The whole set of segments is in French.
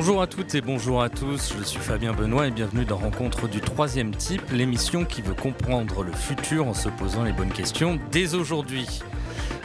Bonjour à toutes et bonjour à tous, je suis Fabien Benoît et bienvenue dans Rencontre du troisième type, l'émission qui veut comprendre le futur en se posant les bonnes questions dès aujourd'hui.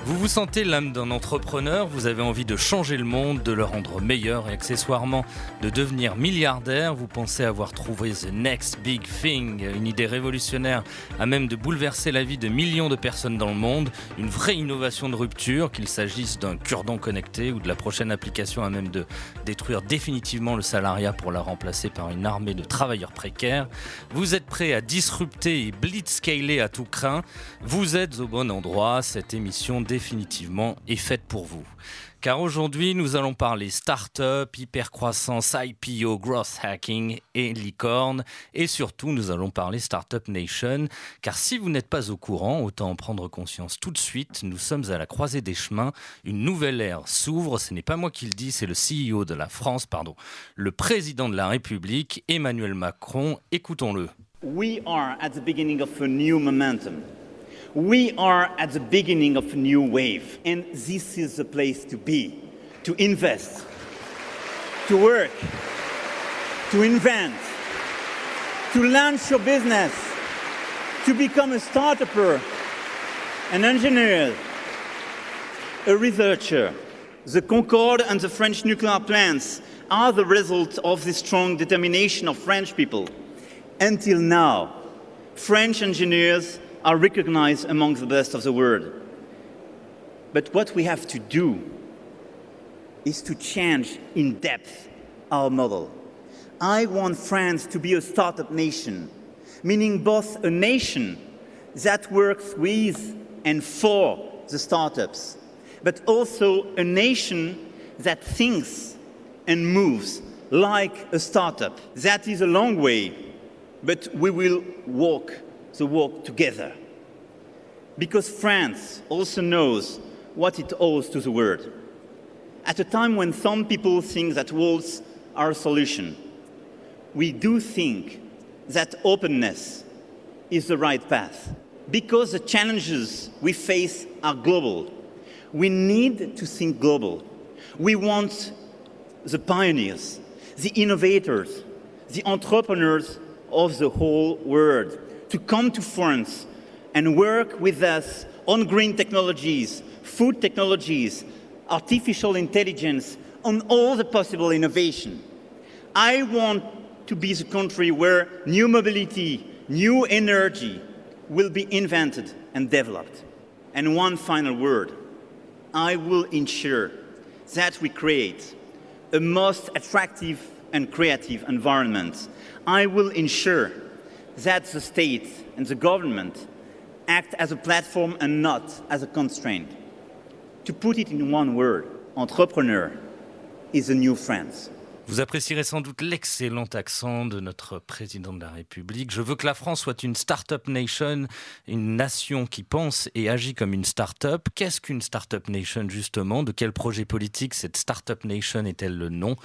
Vous vous sentez l'âme d'un entrepreneur, vous avez envie de changer le monde, de le rendre meilleur et accessoirement de devenir milliardaire, vous pensez avoir trouvé the next big thing, une idée révolutionnaire à même de bouleverser la vie de millions de personnes dans le monde, une vraie innovation de rupture, qu'il s'agisse d'un cure-dent connecté ou de la prochaine application à même de détruire définitivement le salariat pour la remplacer par une armée de travailleurs précaires. Vous êtes prêt à disrupter et blitzscaler à tout craint, vous êtes au bon endroit, cette émission définitivement est faite pour vous. Car aujourd'hui, nous allons parler start-up, hypercroissance, IPO, growth hacking et licorne. Et surtout, nous allons parler Startup Nation. Car si vous n'êtes pas au courant, autant en prendre conscience tout de suite. Nous sommes à la croisée des chemins. Une nouvelle ère s'ouvre. Ce n'est pas moi qui le dis, c'est le CEO de la France, pardon, le président de la République, Emmanuel Macron. Écoutons-le. We are at the beginning of a new momentum. We are at the beginning of a new wave, and this is the place to be, to invest, to work, to invent, to launch your business, to become a startuper, an engineer, a researcher. The Concorde and the French nuclear plants are the result of the strong determination of French people. Until now, French engineers are recognized among the best of the world. But what we have to do is to change in depth our model. I want France to be a startup nation, meaning both a nation that works with and for the startups, but also a nation that thinks and moves like a startup. That is a long way, but we will walk the work together. Because France also knows what it owes to the world. At a time when some people think that walls are a solution, we do think that openness is the right path. Because the challenges we face are global, we need to think global. We want the pioneers, the innovators, the entrepreneurs of the whole world to come to France and work with us on green technologies, food technologies, artificial intelligence, on all the possible innovation. I want to be the country where new mobility, new energy will be invented and developed. And one final word I will ensure that we create a most attractive and creative environment. I will ensure that the state and the government act as a platform and not as a constraint. To put it in one word, entrepreneur is a new France. Vous apprécierez sans doute l'excellent accent de notre président de la République. Je veux que la France soit une start-up nation, une nation qui pense et agit comme une start-up. Qu'est-ce qu'une start-up nation justement? De quel projet politique cette start-up nation est-elle le nom?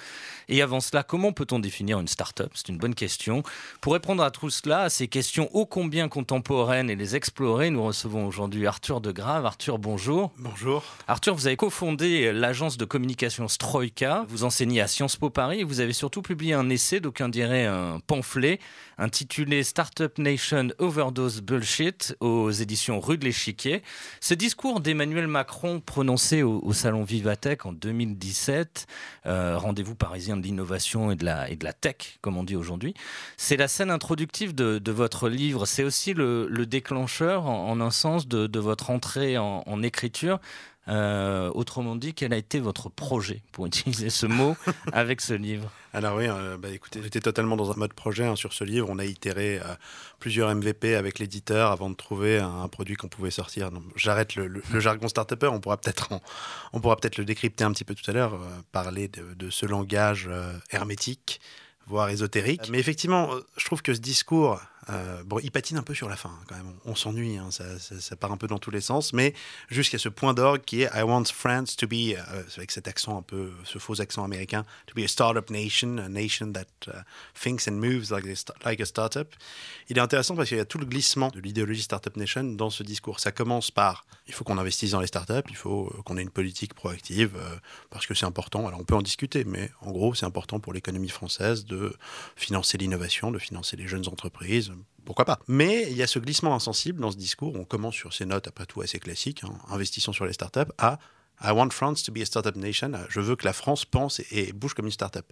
Et avant cela, comment peut-on définir une start-up? C'est une bonne question. Pour répondre à tout cela, à ces questions ô combien contemporaines et les explorer, nous recevons aujourd'hui Arthur de Grave. Arthur, bonjour. Bonjour. Arthur, vous avez cofondé l'agence de communication Stroika. Vous enseignez à Sciences Po Paris vous avez surtout publié un essai, d'aucuns diraient un pamphlet, intitulé Startup Nation Overdose Bullshit aux éditions Rue de l'Échiquier. Ce discours d'Emmanuel Macron prononcé au, Salon Vivatech en 2017, euh, rendez-vous parisien de l'innovation et de la tech, comme on dit aujourd'hui, c'est la scène introductive de, votre livre. C'est aussi le, déclencheur, en, un sens, de, votre entrée en écriture. Euh, autrement dit, quel a été votre projet, pour utiliser ce mot, avec ce livre? Alors oui, euh, bah, écoutez, j'étais totalement dans un mode projet hein, sur ce livre. On a itéré euh, plusieurs MVP avec l'éditeur avant de trouver un, produit qu'on pouvait sortir. J'arrête le, jargon start on pourra peut-être on pourra peut-être le décrypter un petit peu tout à l'heure, parler de, de, ce langage hermétique voire ésotérique. Mais effectivement, je trouve que ce discours Euh, bon, il patine un peu sur la fin, hein, quand même. On, s'ennuie, hein, ça, part un peu dans tous les sens, mais jusqu'à ce point d'orgue qui est I want France to be, euh, avec cet accent un peu, ce faux accent américain, to be a startup nation, a nation that uh, thinks and moves like a, like a startup. Il est intéressant parce qu'il y a tout le glissement de l'idéologie Startup Nation dans ce discours. Ça commence par il faut qu'on investisse dans les startups, il faut qu'on ait une politique proactive, parce que c'est important. Alors on peut en discuter, mais en gros, c'est important pour l'économie française de financer l'innovation, de financer les jeunes entreprises, pourquoi pas. Mais il y a ce glissement insensible dans ce discours. On commence sur ces notes, après tout, assez classiques, hein, investissons sur les startups, à I want France to be a startup nation. Je veux que la France pense et, bouge comme une startup.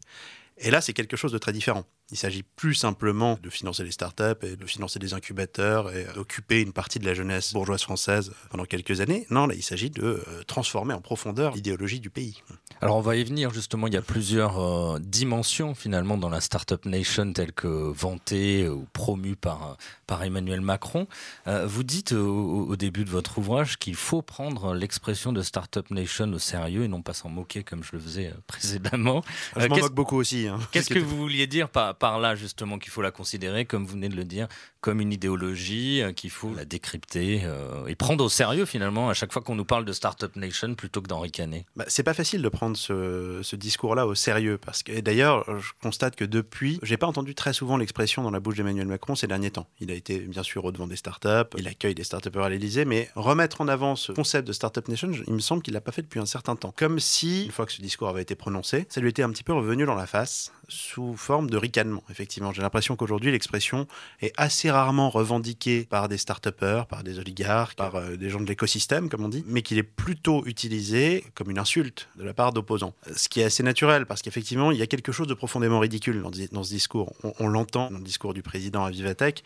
Et là, c'est quelque chose de très différent. Il s'agit plus simplement de financer les startups et de financer des incubateurs et d'occuper une partie de la jeunesse bourgeoise française pendant quelques années. Non, là, il s'agit de euh, transformer en profondeur l'idéologie du pays. Alors, on va y venir justement. Il y a plusieurs euh, dimensions finalement dans la Startup Nation telle que vantée ou promue par, par Emmanuel Macron. Euh, vous dites au, début de votre ouvrage qu'il faut prendre l'expression de Startup Nation au sérieux et non pas s'en moquer comme je le faisais précédemment. Je m'en moque beaucoup aussi. Hein. Qu'est-ce que vous vouliez dire par par là justement qu'il faut la considérer, comme vous venez de le dire, comme une idéologie, euh, qu'il faut la décrypter euh, et prendre au sérieux finalement à chaque fois qu'on nous parle de Startup Nation plutôt que d'en ricaner? Bah, C'est pas facile de prendre ce, discours-là au sérieux parce que d'ailleurs je constate que depuis, j'ai pas entendu très souvent l'expression dans la bouche d'Emmanuel Macron ces derniers temps. Il a été bien sûr au devant des startups, il accueille des startupers à l'Elysée, mais remettre en avant ce concept de Startup Nation, il me semble qu'il l'a pas fait depuis un certain temps. Comme si, une fois que ce discours avait été prononcé, ça lui était un petit peu revenu dans la face sous forme de ricanement effectivement. J'ai l'impression qu'aujourd'hui, l'expression est assez rarement revendiquée par des start par des oligarques, par euh, des gens de l'écosystème, comme on dit, mais qu'il est plutôt utilisé comme une insulte de la part d'opposants. Ce qui est assez naturel, parce qu'effectivement, il y a quelque chose de profondément ridicule dans, ce discours. On, l'entend dans le discours du président à Vivatech.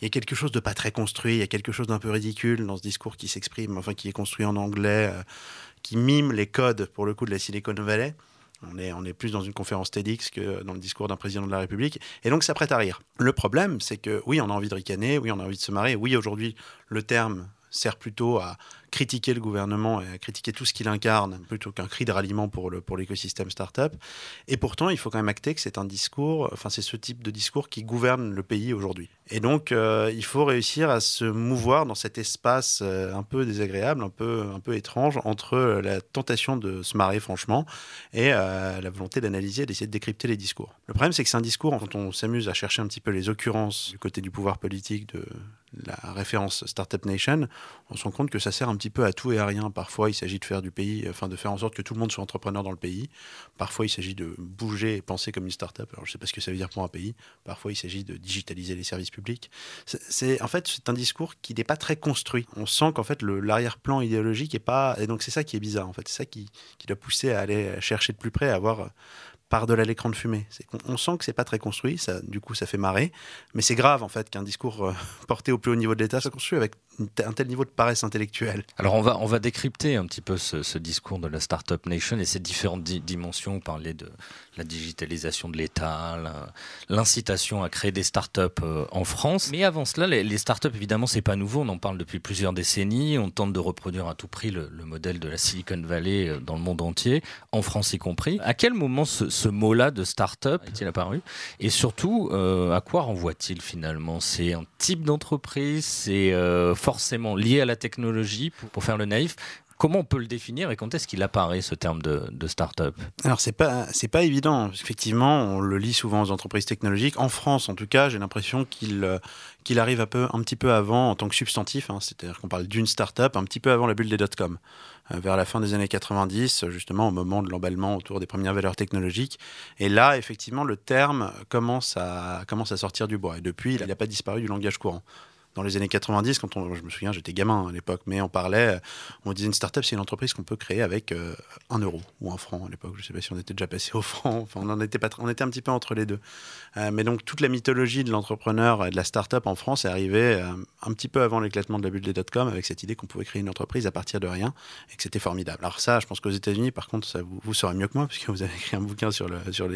Il y a quelque chose de pas très construit, il y a quelque chose d'un peu ridicule dans ce discours qui s'exprime, enfin qui est construit en anglais, euh, qui mime les codes, pour le coup, de la Silicon Valley. On est, plus dans une conférence TEDx que dans le discours d'un président de la République. Et donc, ça prête à rire. Le problème, c'est que oui, on a envie de ricaner, oui, on a envie de se marrer. Oui, aujourd'hui, le terme sert plutôt à critiquer le gouvernement et à critiquer tout ce qu'il incarne plutôt qu'un cri de ralliement pour, le, pour l'écosystème startup. Et pourtant, il faut quand même acter que c'est un discours, enfin, c'est ce type de discours qui gouverne le pays aujourd'hui. Et donc, euh, il faut réussir à se mouvoir dans cet espace euh, un peu désagréable, un peu, un peu étrange, entre la tentation de se marrer franchement et euh, la volonté d'analyser, d'essayer de décrypter les discours. Le problème, c'est que c'est un discours, quand on s'amuse à chercher un petit peu les occurrences du côté du pouvoir politique de la référence Startup Nation, on se rend compte que ça sert un petit peu à tout et à rien. Parfois, il s'agit de faire du pays, enfin de faire en sorte que tout le monde soit entrepreneur dans le pays. Parfois, il s'agit de bouger et penser comme une start-up. Alors, je sais pas ce que ça veut dire pour un pays. Parfois, il s'agit de digitaliser les services publics. C'est en fait c'est un discours qui n'est pas très construit. On sent qu'en fait l'arrière-plan idéologique est pas et donc c'est ça qui est bizarre. En fait, c'est ça qui, qui doit pousser à aller chercher de plus près, à voir par-delà l'écran de fumée. On, sent que c'est pas très construit, ça, du coup ça fait marrer, mais c'est grave en fait qu'un discours euh, porté au plus haut niveau de l'État soit construit avec un tel niveau de paresse intellectuelle. Alors on va, on va décrypter un petit peu ce, discours de la Startup Nation et ses différentes dimensions. On parlait de la digitalisation de l'État, l'incitation à créer des startups euh, en France. Mais avant cela, les, les startups, évidemment, c'est pas nouveau. On en parle depuis plusieurs décennies. On tente de reproduire à tout prix le, modèle de la Silicon Valley euh, dans le monde entier, en France y compris. À quel moment ce, mot-là de startup est-il apparu? Et surtout, euh, à quoi renvoie-t-il finalement? C'est un type d'entreprise? C'est forcément lié à la technologie, pour, faire le naïf. Comment on peut le définir et quand est-ce qu'il apparaît ce terme de, de start-up? Alors c'est pas pas évident. Effectivement, on le lit souvent aux entreprises technologiques. En France, en tout cas, j'ai l'impression qu'il euh, arrive un peu petit peu avant en tant que substantif. Hein. C'est-à-dire qu'on parle d'une start-up un petit peu avant la bulle des dot-com, euh, vers la fin des années 90, justement au moment de l'emballement autour des premières valeurs technologiques. Et là, effectivement, le terme commence à commence à sortir du bois. Et depuis, il n'a pas disparu du langage courant dans les années 90, quand je me souviens, j'étais gamin à l'époque, mais on parlait, on disait une startup, c'est une entreprise qu'on peut créer avec euh, un euro ou un franc à l'époque. Je ne sais pas si on était déjà passé au franc. Enfin, on en était pas, on était un petit peu entre les deux. Euh, mais donc toute la mythologie de l'entrepreneur et de la startup en France est arrivée euh, un petit peu avant l'éclatement de la bulle des dot-com avec cette idée qu'on pouvait créer une entreprise à partir de rien et que c'était formidable. Alors ça, je pense qu'aux États-Unis, par contre, ça vous, vous saurez mieux que moi puisque vous avez écrit un bouquin sur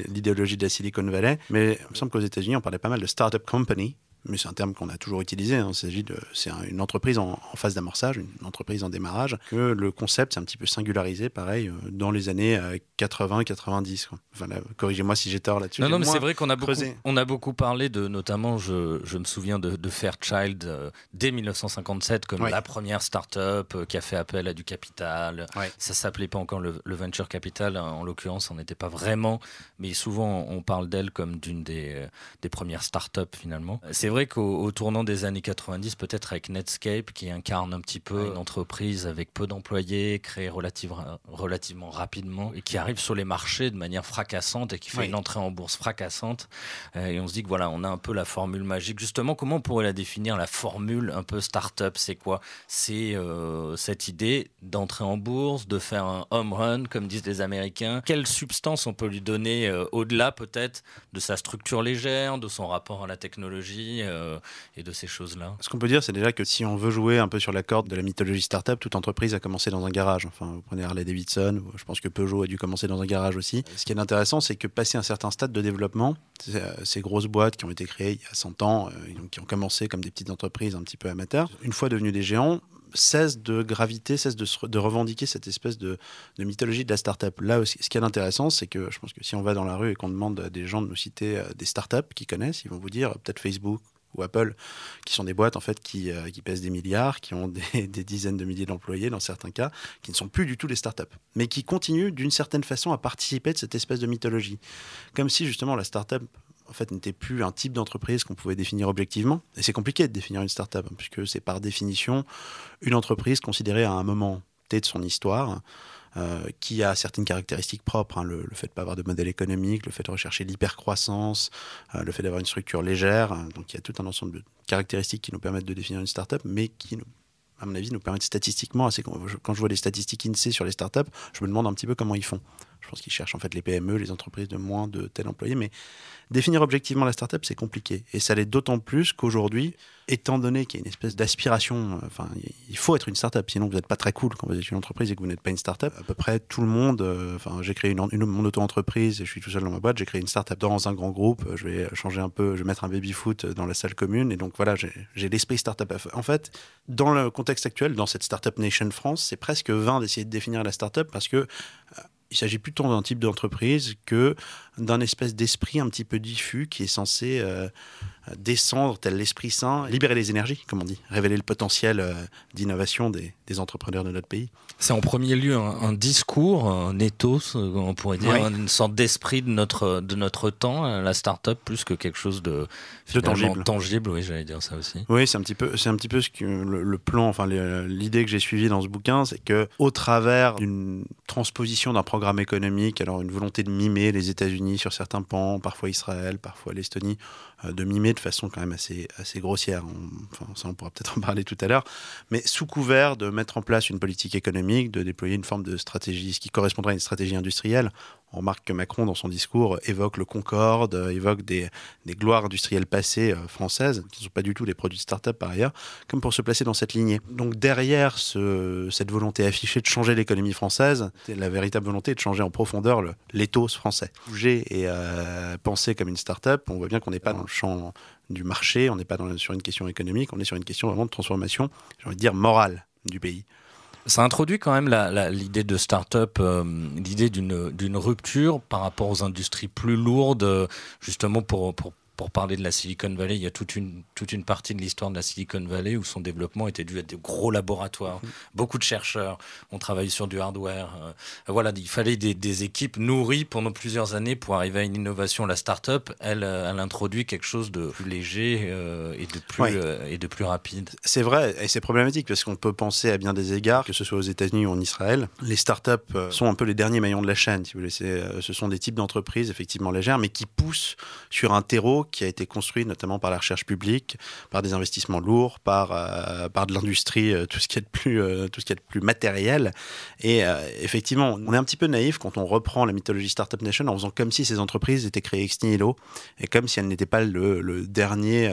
l'idéologie de la Silicon Valley. Mais il me semble qu'aux États-Unis, on parlait pas mal de startup company mais c'est un terme qu'on a toujours utilisé. Hein. S'agit de, c'est une entreprise en, phase d'amorçage, une entreprise en démarrage. Que le concept s'est un petit peu singularisé, pareil, euh, dans les années 80-90. Enfin, corrigez-moi si j'ai tort là-dessus. Non, non, mais c'est vrai qu'on a beaucoup, on a beaucoup parlé de, notamment, je, je me souviens de, de Fairchild euh, dès 1957 comme la première start-up euh, qui a fait appel à du capital. Ça s'appelait pas encore le, venture capital, hein. en l'occurrence, on n'était pas vraiment, mais souvent on parle d'elle comme d'une des, des premières start-up finalement. C'est vrai qu'au tournant des années 90, peut-être avec Netscape, qui incarne un petit peu une entreprise avec peu d'employés, créée relativement rapidement, et qui arrive sur les marchés de manière fracassante et qui fait une entrée en bourse fracassante. Euh, et on se dit que voilà, on a un peu la formule magique. Justement, comment on pourrait la définir, la formule un peu start-up? C'est quoi? C'est euh, cette idée d'entrer en bourse, de faire un home run, comme disent les Américains. Quelle substance on peut lui donner euh, au-delà peut-être de sa structure légère, de son rapport à la technologie euh, et de ces choses-là Ce qu'on peut dire, c'est déjà que si on veut jouer un peu sur la corde de la mythologie startup, toute entreprise a commencé dans un garage. Enfin, vous prenez Harley Davidson, je pense que Peugeot a dû commencer dans un garage aussi. Ce qui est intéressant, c'est que passer un certain stade de développement, euh, ces grosses boîtes qui ont été créées il y a 100 ans, euh, qui ont commencé comme des petites entreprises un petit peu amateurs, une fois devenues des géants, cessent de graviter, cessent de, revendiquer cette espèce de, mythologie de la startup. Là, ce qui est intéressant, c'est que je pense que si on va dans la rue et qu'on demande à des gens de nous citer des startups qu'ils connaissent, ils vont vous dire peut-être Facebook ou Apple, qui sont des boîtes en fait qui, euh, pèsent des milliards, qui ont des, des dizaines de milliers d'employés dans certains cas, qui ne sont plus du tout des startups, mais qui continuent d'une certaine façon à participer de cette espèce de mythologie. Comme si justement la startup en fait n'était plus un type d'entreprise qu'on pouvait définir objectivement. Et c'est compliqué de définir une startup, hein, puisque c'est par définition une entreprise considérée à un moment T de son histoire euh, qui a certaines caractéristiques propres, hein, le, fait de ne pas avoir de modèle économique, le fait de rechercher l'hypercroissance, euh, le fait d'avoir une structure légère. Hein. donc il y a tout un ensemble de caractéristiques qui nous permettent de définir une startup, mais qui, à mon avis, nous permettent statistiquement, assez, quand je vois les statistiques INSEE sur les startups, je me demande un petit peu comment ils font. Je pense qu'ils cherchent en fait les PME, les entreprises de moins de tel employé, mais définir objectivement la startup, c'est compliqué. Et ça l'est d'autant plus qu'aujourd'hui, étant donné qu'il y a une espèce d'aspiration, enfin, il faut être une startup, sinon vous n'êtes pas très cool quand vous êtes une entreprise et que vous n'êtes pas une startup. À peu près tout le monde, euh, enfin, j'ai créé une, mon auto-entreprise je suis tout seul dans ma boîte, j'ai créé une startup dans un grand groupe, je vais changer un peu, je vais mettre un baby-foot dans la salle commune et donc voilà, j'ai l'esprit startup. En fait, dans le contexte actuel, dans cette Startup Nation France, c'est presque vain d'essayer de définir la startup parce que euh, il s'agit plutôt d'un type d'entreprise que d'un espèce d'esprit un petit peu diffus qui est censé euh, descendre tel l'Esprit Saint, libérer les énergies, comme on dit, révéler le potentiel euh, d'innovation des, entrepreneurs de notre pays. C'est en premier lieu un, discours, un ethos, on pourrait dire, une sorte d'esprit de notre, de notre temps, euh, la start-up, plus que quelque chose de, tangible. tangible. Oui, j'allais dire ça aussi. Oui, c'est un petit peu, c'est un petit peu ce que le, plan, enfin l'idée que j'ai suivie dans ce bouquin, c'est que au travers d'une transposition d'un programme économique, alors une volonté de mimer les États-Unis sur certains pans, parfois Israël, parfois l'Estonie, euh, de mimer de façon quand même assez, assez grossière. enfin, ça, on pourra peut-être en parler tout à l'heure. Mais sous couvert de mettre en place une politique économique, de déployer une forme de stratégie, ce qui correspondrait à une stratégie industrielle, on remarque que Macron, dans son discours, évoque le Concorde, euh, évoque des, gloires industrielles passées euh, françaises, qui ne sont pas du tout des produits de start-up par ailleurs, comme pour se placer dans cette lignée. Donc derrière cette volonté affichée de changer l'économie française, la véritable volonté de changer en profondeur l'éthos français. Bouger et euh, penser comme une start-up, on voit bien qu'on n'est pas dans le champ du marché, on n'est pas sur une question économique, on est sur une question vraiment de transformation, j'ai envie de dire, morale du pays. Ça introduit quand même l'idée de start-up, euh, l'idée d'une rupture par rapport aux industries plus lourdes, euh, justement pour, pour pour parler de la Silicon Valley, il y a toute une, toute une partie de l'histoire de la Silicon Valley où son développement était dû à des gros laboratoires. Mhm. Beaucoup de chercheurs ont travaillé sur du hardware. Euh, voilà, il fallait des, équipes nourries pendant plusieurs années pour arriver à une innovation. La start-up, elle, euh, elle introduit quelque chose de plus léger euh, et, de plus, et de plus rapide. C'est vrai, et c'est problématique parce qu'on peut penser à bien des égards, que ce soit aux États-Unis ou en Israël. Les start-up sont un peu les derniers maillons de la chaîne, si vous voulez. Ce sont des types d'entreprises effectivement légères, mais qui poussent sur un terreau qui a été construit notamment par la recherche publique, par des investissements lourds, par, euh, par de l'industrie, euh, tout ce qui est de plus, euh, tout ce qui est plus matériel. Et effectivement, on est un petit peu naïf quand on reprend la mythologie Startup Nation en faisant comme si ces entreprises étaient créées ex nihilo et comme si elles n'étaient pas le, dernier,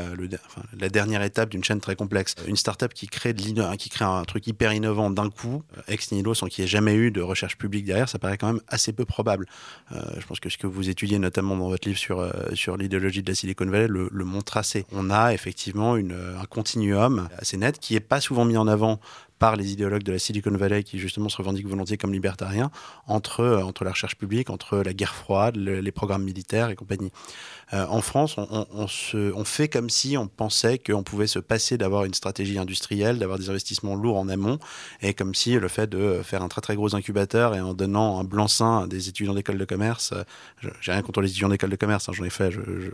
la dernière étape d'une chaîne très complexe. Une startup qui crée, qui crée un truc hyper innovant d'un coup, ex nihilo, sans qu'il y ait jamais eu de recherche publique derrière, ça paraît quand même assez peu probable. je pense que ce que vous étudiez notamment dans votre livre sur, sur l'idéologie de la Silicon Valley le, le m'ont tracé. On a effectivement une, un continuum assez net qui est pas souvent mis en avant par les idéologues de la Silicon Valley qui justement se revendiquent volontiers comme libertariens entre, euh, entre la recherche publique, entre la guerre froide, le, les programmes militaires et compagnie. Euh, en France, on, fait comme si on pensait qu'on pouvait se passer d'avoir une stratégie industrielle, d'avoir des investissements lourds en amont, et comme si le fait de faire un très très gros incubateur et en donnant un blanc-seing à des étudiants d'école de commerce, euh, j'ai rien contre les étudiants d'école de commerce, hein, j'en ai fait,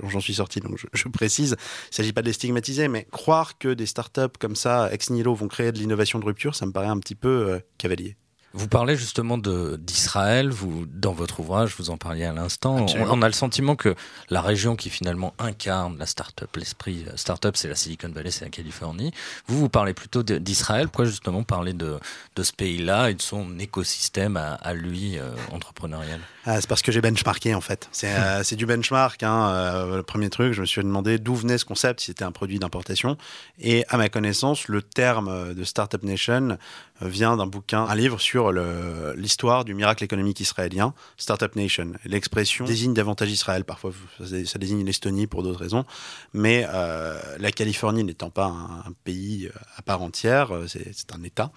j'en suis sorti, donc je, je précise, il ne s'agit pas de les stigmatiser, mais croire que des startups comme ça, ex nihilo, vont créer de l'innovation de rupture, ça me paraît un petit peu euh, cavalier. Vous parlez justement d'Israël, vous dans votre ouvrage, vous en parliez à l'instant. On, on, a le sentiment que la région qui finalement incarne la start-up, l'esprit start-up, c'est la Silicon Valley, c'est la Californie. Vous, vous parlez plutôt d'Israël. Pourquoi justement parler de, de ce pays-là et de son écosystème à, à lui euh, entrepreneurial? Ah, C'est parce que j'ai benchmarké en fait. C'est euh, du benchmark. Hein. Euh, le premier truc, je me suis demandé d'où venait ce concept, si c'était un produit d'importation. Et à ma connaissance, le terme de Startup Nation vient d'un bouquin, un livre sur l'histoire du miracle économique israélien, Startup Nation. L'expression désigne davantage Israël, parfois ça désigne l'Estonie pour d'autres raisons, mais euh, la Californie n'étant pas un, un, pays à part entière, c'est un État.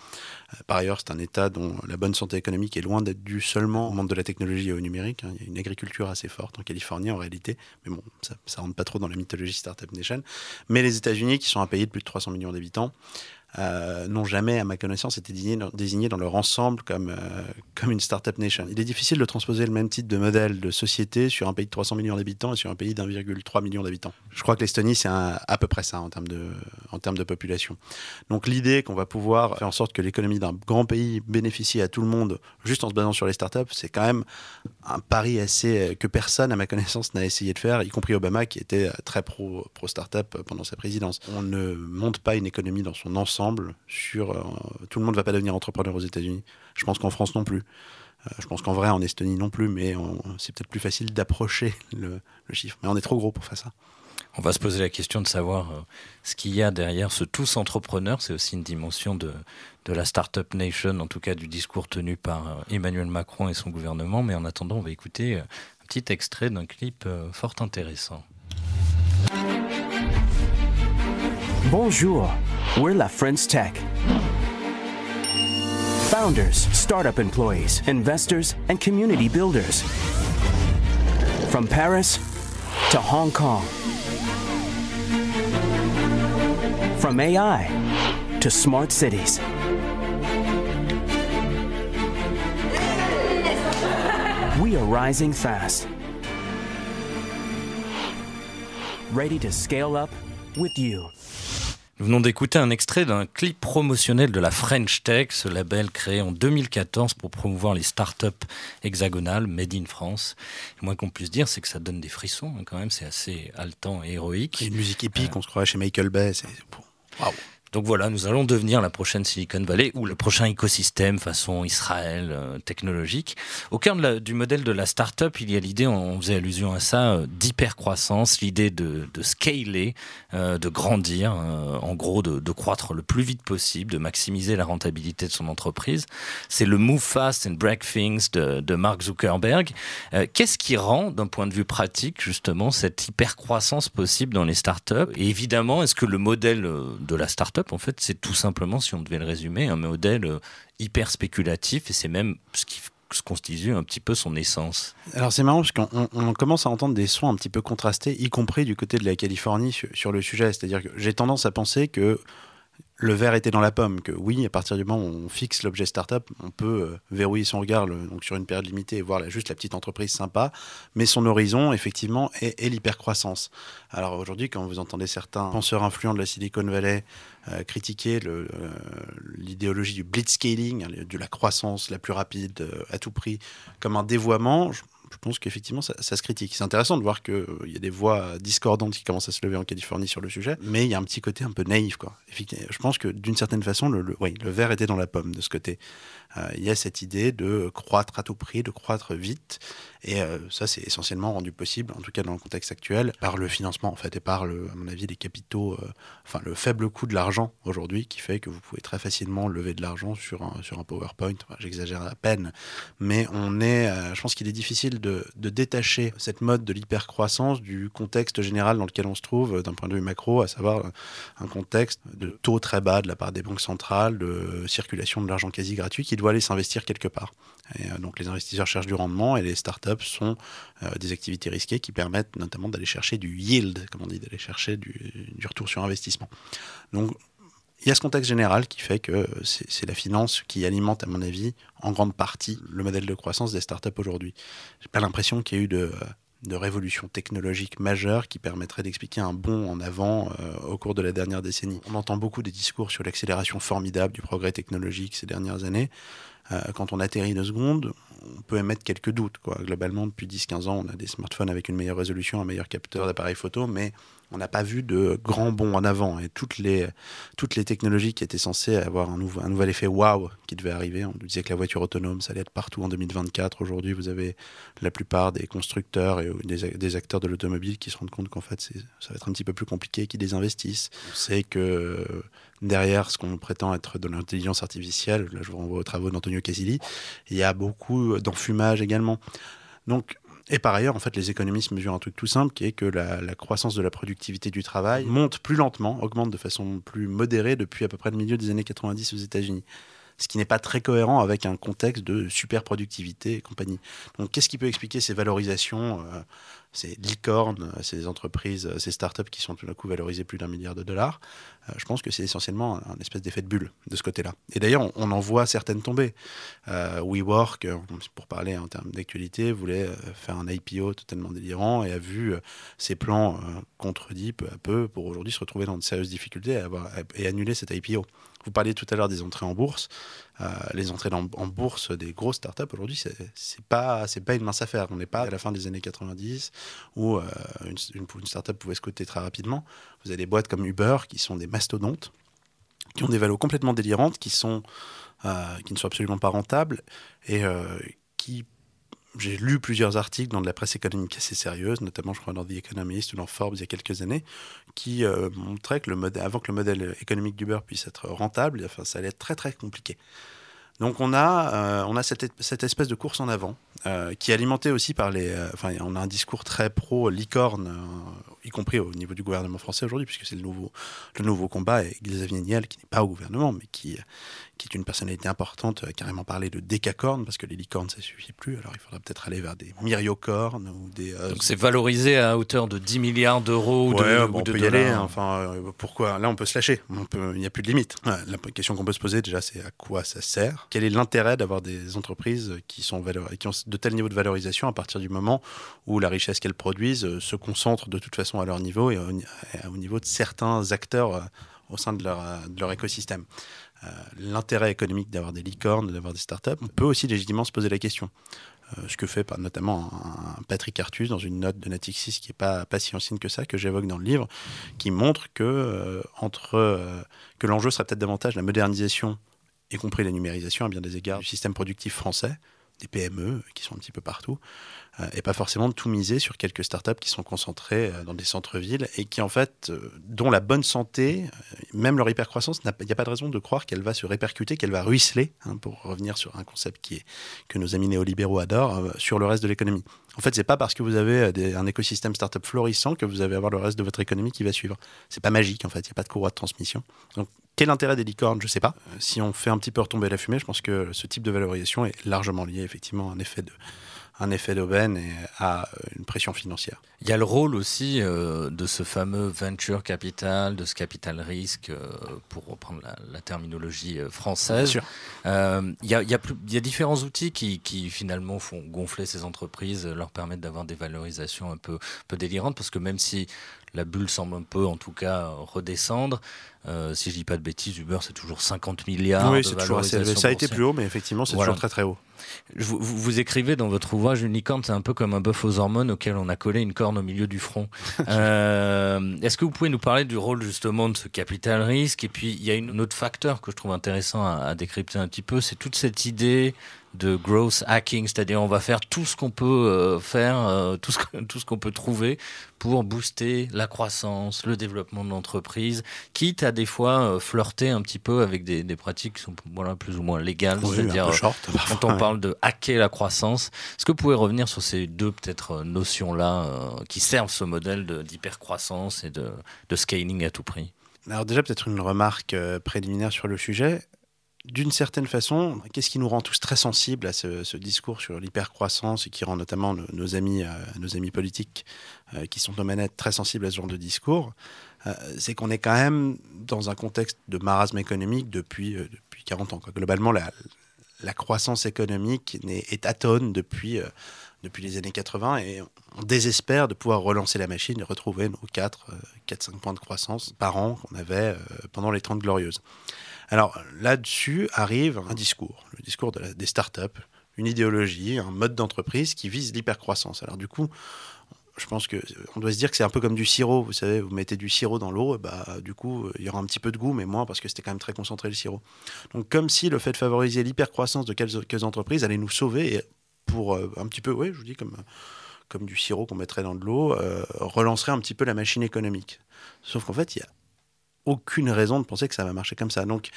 Par ailleurs, c'est un État dont la bonne santé économique est loin d'être due seulement au monde de la technologie et au numérique. Il y a une agriculture assez forte en Californie en réalité, mais bon, ça ne rentre pas trop dans la mythologie Startup Nation. Mais les États-Unis, qui sont un pays de plus de 300 millions d'habitants, euh, n'ont jamais, à ma connaissance, été désignés, dans leur ensemble comme, euh, comme une startup nation. Il est difficile de transposer le même type de modèle de société sur un pays de 300 millions d'habitants et sur un pays d'1,3 million d'habitants. Je crois que l'Estonie, c'est à peu près ça en termes de, en termes de population. Donc l'idée qu'on va pouvoir faire en sorte que l'économie d'un grand pays bénéficie à tout le monde juste en se basant sur les startups, c'est quand même un pari assez que personne, à ma connaissance, n'a essayé de faire, y compris Obama qui était très pro, pro startup pendant sa présidence. On ne monte pas une économie dans son ensemble sur euh, tout le monde ne va pas devenir entrepreneur aux États-Unis. Je pense qu'en France non plus. Euh, je pense qu'en vrai en Estonie non plus, mais c'est peut-être plus facile d'approcher le, chiffre. Mais on est trop gros pour faire ça. On va se poser la question de savoir euh, ce qu'il y a derrière ce tous entrepreneurs. C'est aussi une dimension de, la Startup Nation, en tout cas du discours tenu par Emmanuel Macron et son gouvernement. Mais en attendant, on va écouter un petit extrait d'un clip fort intéressant. Bonjour, we're La French Tech. Founders, startup employees, investors, and community builders. From Paris to Hong Kong. From AI to smart cities. We are rising fast. Ready to scale up with you. Nous venons d'écouter un extrait d'un clip promotionnel de la French Tech, ce label créé en 2014 pour promouvoir les startups hexagonales made in France. Le moins qu'on puisse dire, c'est que ça donne des frissons, hein, quand même, c'est assez haletant et héroïque. Et une musique épique, euh... on se croirait chez Michael Bay, c'est... Waouh donc voilà, nous allons devenir la prochaine Silicon Valley ou le prochain écosystème façon Israël euh, technologique. Au cœur de la, du modèle de la start-up, il y a l'idée, on faisait allusion à ça, euh, d'hypercroissance, l'idée de, de scaler, euh, de grandir, euh, en gros de, de, croître le plus vite possible, de maximiser la rentabilité de son entreprise. C'est le Move Fast and Break Things de, de Mark Zuckerberg. Euh, Qu'est-ce qui rend, d'un point de vue pratique, justement, cette hypercroissance possible dans les start-up? Et évidemment, est-ce que le modèle de la start-up en fait, c'est tout simplement, si on devait le résumer, un modèle euh, hyper spéculatif et c'est même ce qui se constitue un petit peu son essence. Alors c'est marrant parce qu'on on commence à entendre des sons un petit peu contrastés, y compris du côté de la Californie sur le sujet. C'est-à-dire que j'ai tendance à penser que le verre était dans la pomme, que oui, à partir du moment où on fixe l'objet startup, on peut euh, verrouiller son regard sur une période limitée et voir juste la petite entreprise sympa, mais son horizon, effectivement, est, est l'hypercroissance. Alors aujourd'hui, quand vous entendez certains penseurs influents de la Silicon Valley euh, critiquer l'idéologie du blitzscaling, hein, de la croissance la plus rapide euh, à tout prix, comme un dévoiement, je, je pense qu'effectivement, ça, se critique. C'est intéressant de voir qu'il euh, y a des voix discordantes qui commencent à se lever en Californie sur le sujet, mais il y a un petit côté un peu naïf. Je pense que d'une certaine façon, le, le verre était dans la pomme de ce côté. Euh, il y a cette idée de croître à tout prix, de croître vite, et euh, ça, c'est essentiellement rendu possible, en tout cas dans le contexte actuel, par le financement, en fait, et par, le, à mon avis, les capitaux, euh, enfin, le faible coût de l'argent aujourd'hui, qui fait que vous pouvez très facilement lever de l'argent sur un, sur un PowerPoint. J'exagère à peine, mais on est, je pense qu'il est difficile de, de détacher cette mode de l'hypercroissance du contexte général dans lequel on se trouve d'un point de vue macro, à savoir un contexte de taux très bas de la part des banques centrales, de circulation de l'argent quasi gratuit qui doit aller s'investir quelque part. Et donc les investisseurs cherchent du rendement et les startups sont des activités risquées qui permettent notamment d'aller chercher du yield, comme on dit, d'aller chercher du, retour sur investissement. Donc il y a ce contexte général qui fait que c'est la finance qui alimente, à mon avis, en grande partie le modèle de croissance des startups aujourd'hui. J'ai pas l'impression qu'il y a eu de, de, révolution technologique majeure qui permettrait d'expliquer un bond en avant euh, au cours de la dernière décennie. On entend beaucoup des discours sur l'accélération formidable du progrès technologique ces dernières années. Euh, quand on atterrit deux secondes, on peut émettre quelques doutes. Globalement, depuis 10-15 ans, on a des smartphones avec une meilleure résolution, un meilleur capteur d'appareil photo, mais on n'a pas vu de grands bonds en avant. Et toutes les, toutes les technologies qui étaient censées avoir un, nouvel effet wow qui devait arriver, on disait que la voiture autonome, ça allait être partout en 2024. Aujourd'hui, vous avez la plupart des constructeurs et des, des acteurs de l'automobile qui se rendent compte qu'en fait, ça va être un petit peu plus compliqué, qui désinvestissent. On sait que derrière ce qu'on prétend être de l'intelligence artificielle, là je vous renvoie aux travaux d'Antonio Casilli, il y a beaucoup d'enfumage également. Donc et par ailleurs, en fait, les économistes mesurent un truc tout simple, qui est que la, croissance de la productivité du travail monte plus lentement, augmente de façon plus modérée depuis à peu près le milieu des années 90 aux États-Unis. Ce qui n'est pas très cohérent avec un contexte de super productivité et compagnie. Donc, qu'est-ce qui peut expliquer ces valorisations euh, ces licornes, ces entreprises, ces startups qui sont tout d'un coup valorisées plus d'un milliard de dollars, euh, je pense que c'est essentiellement un espèce d'effet de bulle de ce côté-là. Et d'ailleurs, on, en voit certaines tomber. Euh, WeWork, euh, pour parler en termes d'actualité, voulait faire un IPO totalement délirant et a vu ses plans contredits peu à peu pour aujourd'hui se retrouver dans de sérieuses difficultés et annuler cet IPO. Vous parliez tout à l'heure des entrées en bourse. Euh, les entrées en, bourse des grosses startups aujourd'hui, c'est pas c'est pas une mince affaire. On n'est pas à la fin des années 90 où euh, une, une, startup pouvait se coter très rapidement. Vous avez des boîtes comme Uber qui sont des mastodontes, qui ont des valeurs complètement délirantes, qui sont euh, qui ne sont absolument pas rentables et qui j'ai lu plusieurs articles dans de la presse économique assez sérieuse, notamment je crois dans The Economist ou dans Forbes il y a quelques années, qui euh, montraient que le modèle, avant que le modèle économique d'Uber puisse être rentable, enfin, ça allait être très très compliqué. Donc on a, euh, on a cette, cette, espèce de course en avant euh, qui est alimentée aussi par les... enfin, on a un discours très pro-licorne, y compris au niveau du gouvernement français aujourd'hui, puisque c'est le nouveau, le nouveau combat avec Xavier Niel, qui n'est pas au gouvernement, mais qui, qui est une personnalité importante, a carrément parlé de décacornes, parce que les licornes, ça suffit plus. Alors il faudra peut-être aller vers des myriocornes ou des. Euh, Donc c'est valorisé à hauteur de 10 milliards d'euros ou de, bon, on peut y aller. Hein. enfin, euh, pourquoi Là, on peut se lâcher. il n'y a plus de limite. la question qu'on peut se poser déjà, c'est à quoi ça sert? Quel est l'intérêt d'avoir des entreprises qui, sont qui ont de tels niveaux de valorisation à partir du moment où la richesse qu'elles produisent euh, se concentre de toute façon à leur niveau et au, niveau de certains acteurs au sein de leur, de leur écosystème? Euh, l'intérêt économique d'avoir des licornes, d'avoir des startups, on peut aussi légitimement se poser la question. Euh, ce que fait notamment Patrick Artus dans une note de Natixis qui n'est pas, pas si ancienne que ça, que j'évoque dans le livre, qui montre que, euh, entre, que l'enjeu sera peut-être davantage la modernisation, y compris la numérisation à bien des égards, du système productif français, des PME qui sont un petit peu partout, et pas forcément de tout miser sur quelques startups qui sont concentrées euh, dans des centres-villes et qui en fait, euh, dont la bonne santé, même leur hypercroissance, il n'y a pas de raison de croire qu'elle va se répercuter, qu'elle va ruisseler, hein, pour revenir sur un concept qui est, que nos amis néolibéraux adorent, sur le reste de l'économie. En fait, c'est pas parce que vous avez un écosystème startup florissant que vous allez avoir le reste de votre économie qui va suivre. C'est pas magique en fait, il n'y a pas de courroie de transmission. Donc quel intérêt des licornes? Je ne sais pas. Euh, si on fait un petit peu retomber la fumée, je pense que ce type de valorisation est largement lié effectivement à un effet de, un effet d'aubaine et à euh, une pression financière. Il y a le rôle aussi euh, de ce fameux venture capital, de ce capital risque, pour reprendre la, terminologie française. il, y a, y a différents outils qui, qui, finalement font gonfler ces entreprises, leur permettent d'avoir des valorisations un peu, peu délirantes, parce que même si la bulle semble un peu, en tout cas, redescendre. Euh, si je dis pas de bêtises, Uber, c'est toujours 50 milliards. Oui, c'est toujours assez Ça a été plus haut, mais effectivement, c'est toujours très très haut. Vous, vous, écrivez dans votre ouvrage, une licorne, c'est un peu comme un bœuf aux hormones auquel on a collé une corne au milieu du front. Euh, est-ce que vous pouvez nous parler du rôle justement de ce capital risque? Et puis, il y a un autre facteur que je trouve intéressant à, à décrypter un petit peu, c'est toute cette idée de growth hacking, c'est-à-dire on va faire tout ce qu'on peut euh, faire, euh, tout ce que- tout ce qu'on peut trouver pour booster la croissance, le développement de l'entreprise, quitte à des fois euh, flirter un petit peu avec des, des pratiques qui sont voilà, plus ou moins légales, Oui, c'est-à-dire quand on ouais. parle de hacker la croissance, est-ce que vous pouvez revenir sur ces deux peut-être notions-là euh, qui servent ce modèle de- d'hypercroissance et de, de scaling à tout prix? Alors déjà peut-être une remarque préliminaire sur le sujet. D'une certaine façon, qu'est-ce qui nous rend tous très sensibles à ce, discours sur l'hypercroissance et qui rend notamment nos, amis, euh, nos amis politiques euh, qui sont aux manettes très sensibles à ce genre de discours Euh, C'est qu'on est quand même dans un contexte de marasme économique depuis, depuis 40 ans. Globalement, la, croissance économique n'est- est atone depuis, depuis les années 80 et on désespère de pouvoir relancer la machine et retrouver nos 4, 4-5 points de croissance par an qu'on avait pendant les 30 glorieuses. Alors là-dessus arrive un discours, le discours des startups, une idéologie, un mode d'entreprise qui vise l'hypercroissance. Alors du coup, je pense que on doit se dire que c'est un peu comme du sirop. Vous savez, vous mettez du sirop dans l'eau, bah du coup il y aura un petit peu de goût, mais moins parce que c'était quand même très concentré le sirop. Donc comme si le fait de favoriser l'hypercroissance de quelques entreprises allait nous sauver et pour euh, un petit peu, oui, je vous dis comme comme du sirop qu'on mettrait dans de l'eau, euh, relancerait un petit peu la machine économique. Sauf qu'en fait, il y a aucune raison de penser que ça va marcher comme ça. Donc,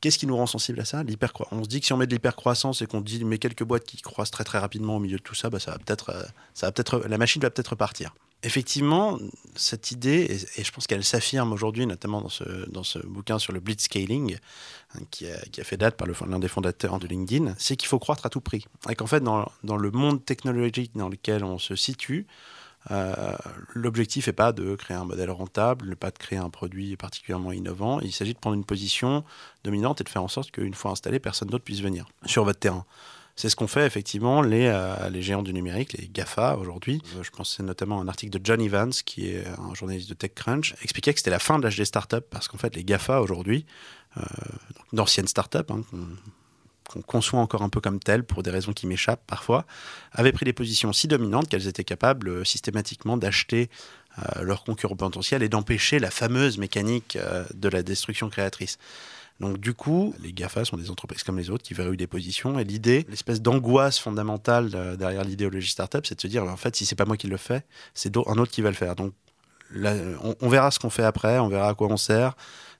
qu'est-ce qui nous rend sensible à ça? L'hypercro- On se dit que si on met de l'hypercroissance et qu'on dit mais quelques boîtes qui croissent très très rapidement au milieu de tout ça, bah, ça va peut-être, euh, ça va peut-être, la machine va peut-être repartir. Effectivement, cette idée, et, je pense qu'elle s'affirme aujourd'hui, notamment dans ce, dans ce bouquin sur le blitzscaling, hein, qui, a, fait date par l'un des fondateurs de LinkedIn, c'est qu'il faut croître à tout prix. Et qu'en fait, dans le monde technologique dans lequel on se situe, euh, L'objectif n'est pas de créer un modèle rentable, pas de créer un produit particulièrement innovant. Il s'agit de prendre une position dominante et de faire en sorte qu'une fois installé, personne d'autre puisse venir sur votre terrain. C'est ce qu'ont fait effectivement les, euh, les géants du numérique, les GAFA aujourd'hui. Euh, Je pense notamment à un article de John Evans, qui est un journaliste de TechCrunch, expliquait que c'était la fin de l'âge des startups parce qu'en fait les GAFA aujourd'hui, d'anciennes startups, hein, qu'on conçoit encore un peu comme telles pour des raisons qui m'échappent parfois, avaient pris des positions si dominantes qu'elles étaient capables euh, systématiquement d'acheter euh, leurs concurrents potentiels et d'empêcher la fameuse mécanique euh, de la destruction créatrice. Donc du coup, les GAFA sont des entreprises comme les autres qui verrouillent des positions et l'idée, l'espèce d'angoisse fondamentale derrière l'idéologie startup, c'est de se dire en fait si c'est pas moi qui le fais, c'est un autre qui va le faire. Donc on verra ce qu'on fait après, on verra à quoi on sert.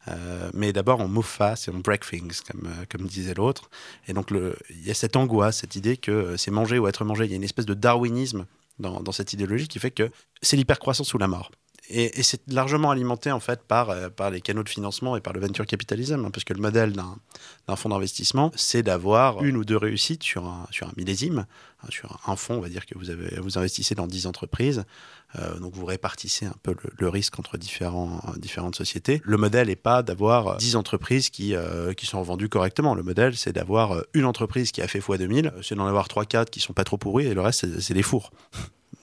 Euh, mais d'abord, on move fast et on break things, comme, euh, comme disait l'autre. Et donc, il y a cette angoisse, cette idée que euh, c'est manger ou être mangé. Il y a une espèce de darwinisme dans, dans cette idéologie qui fait que c'est l'hypercroissance ou la mort. Et, c'est largement alimenté en fait par, euh, par les canaux de financement et par le venture capitalism, hein, parce que le modèle d'un fonds d'investissement, c'est d'avoir une ou deux réussites sur un, sur un millésime, hein, sur un fonds, on va dire que vous, avez, vous investissez dans 10 entreprises, euh, donc vous répartissez un peu le, risque entre différentes sociétés. Le modèle n'est pas d'avoir 10 entreprises qui, euh, qui sont vendues correctement. Le modèle, c'est d'avoir euh, une entreprise qui a fait x2000, c'est d'en avoir 3-4 qui sont pas trop pourris et le reste, c'est des fours.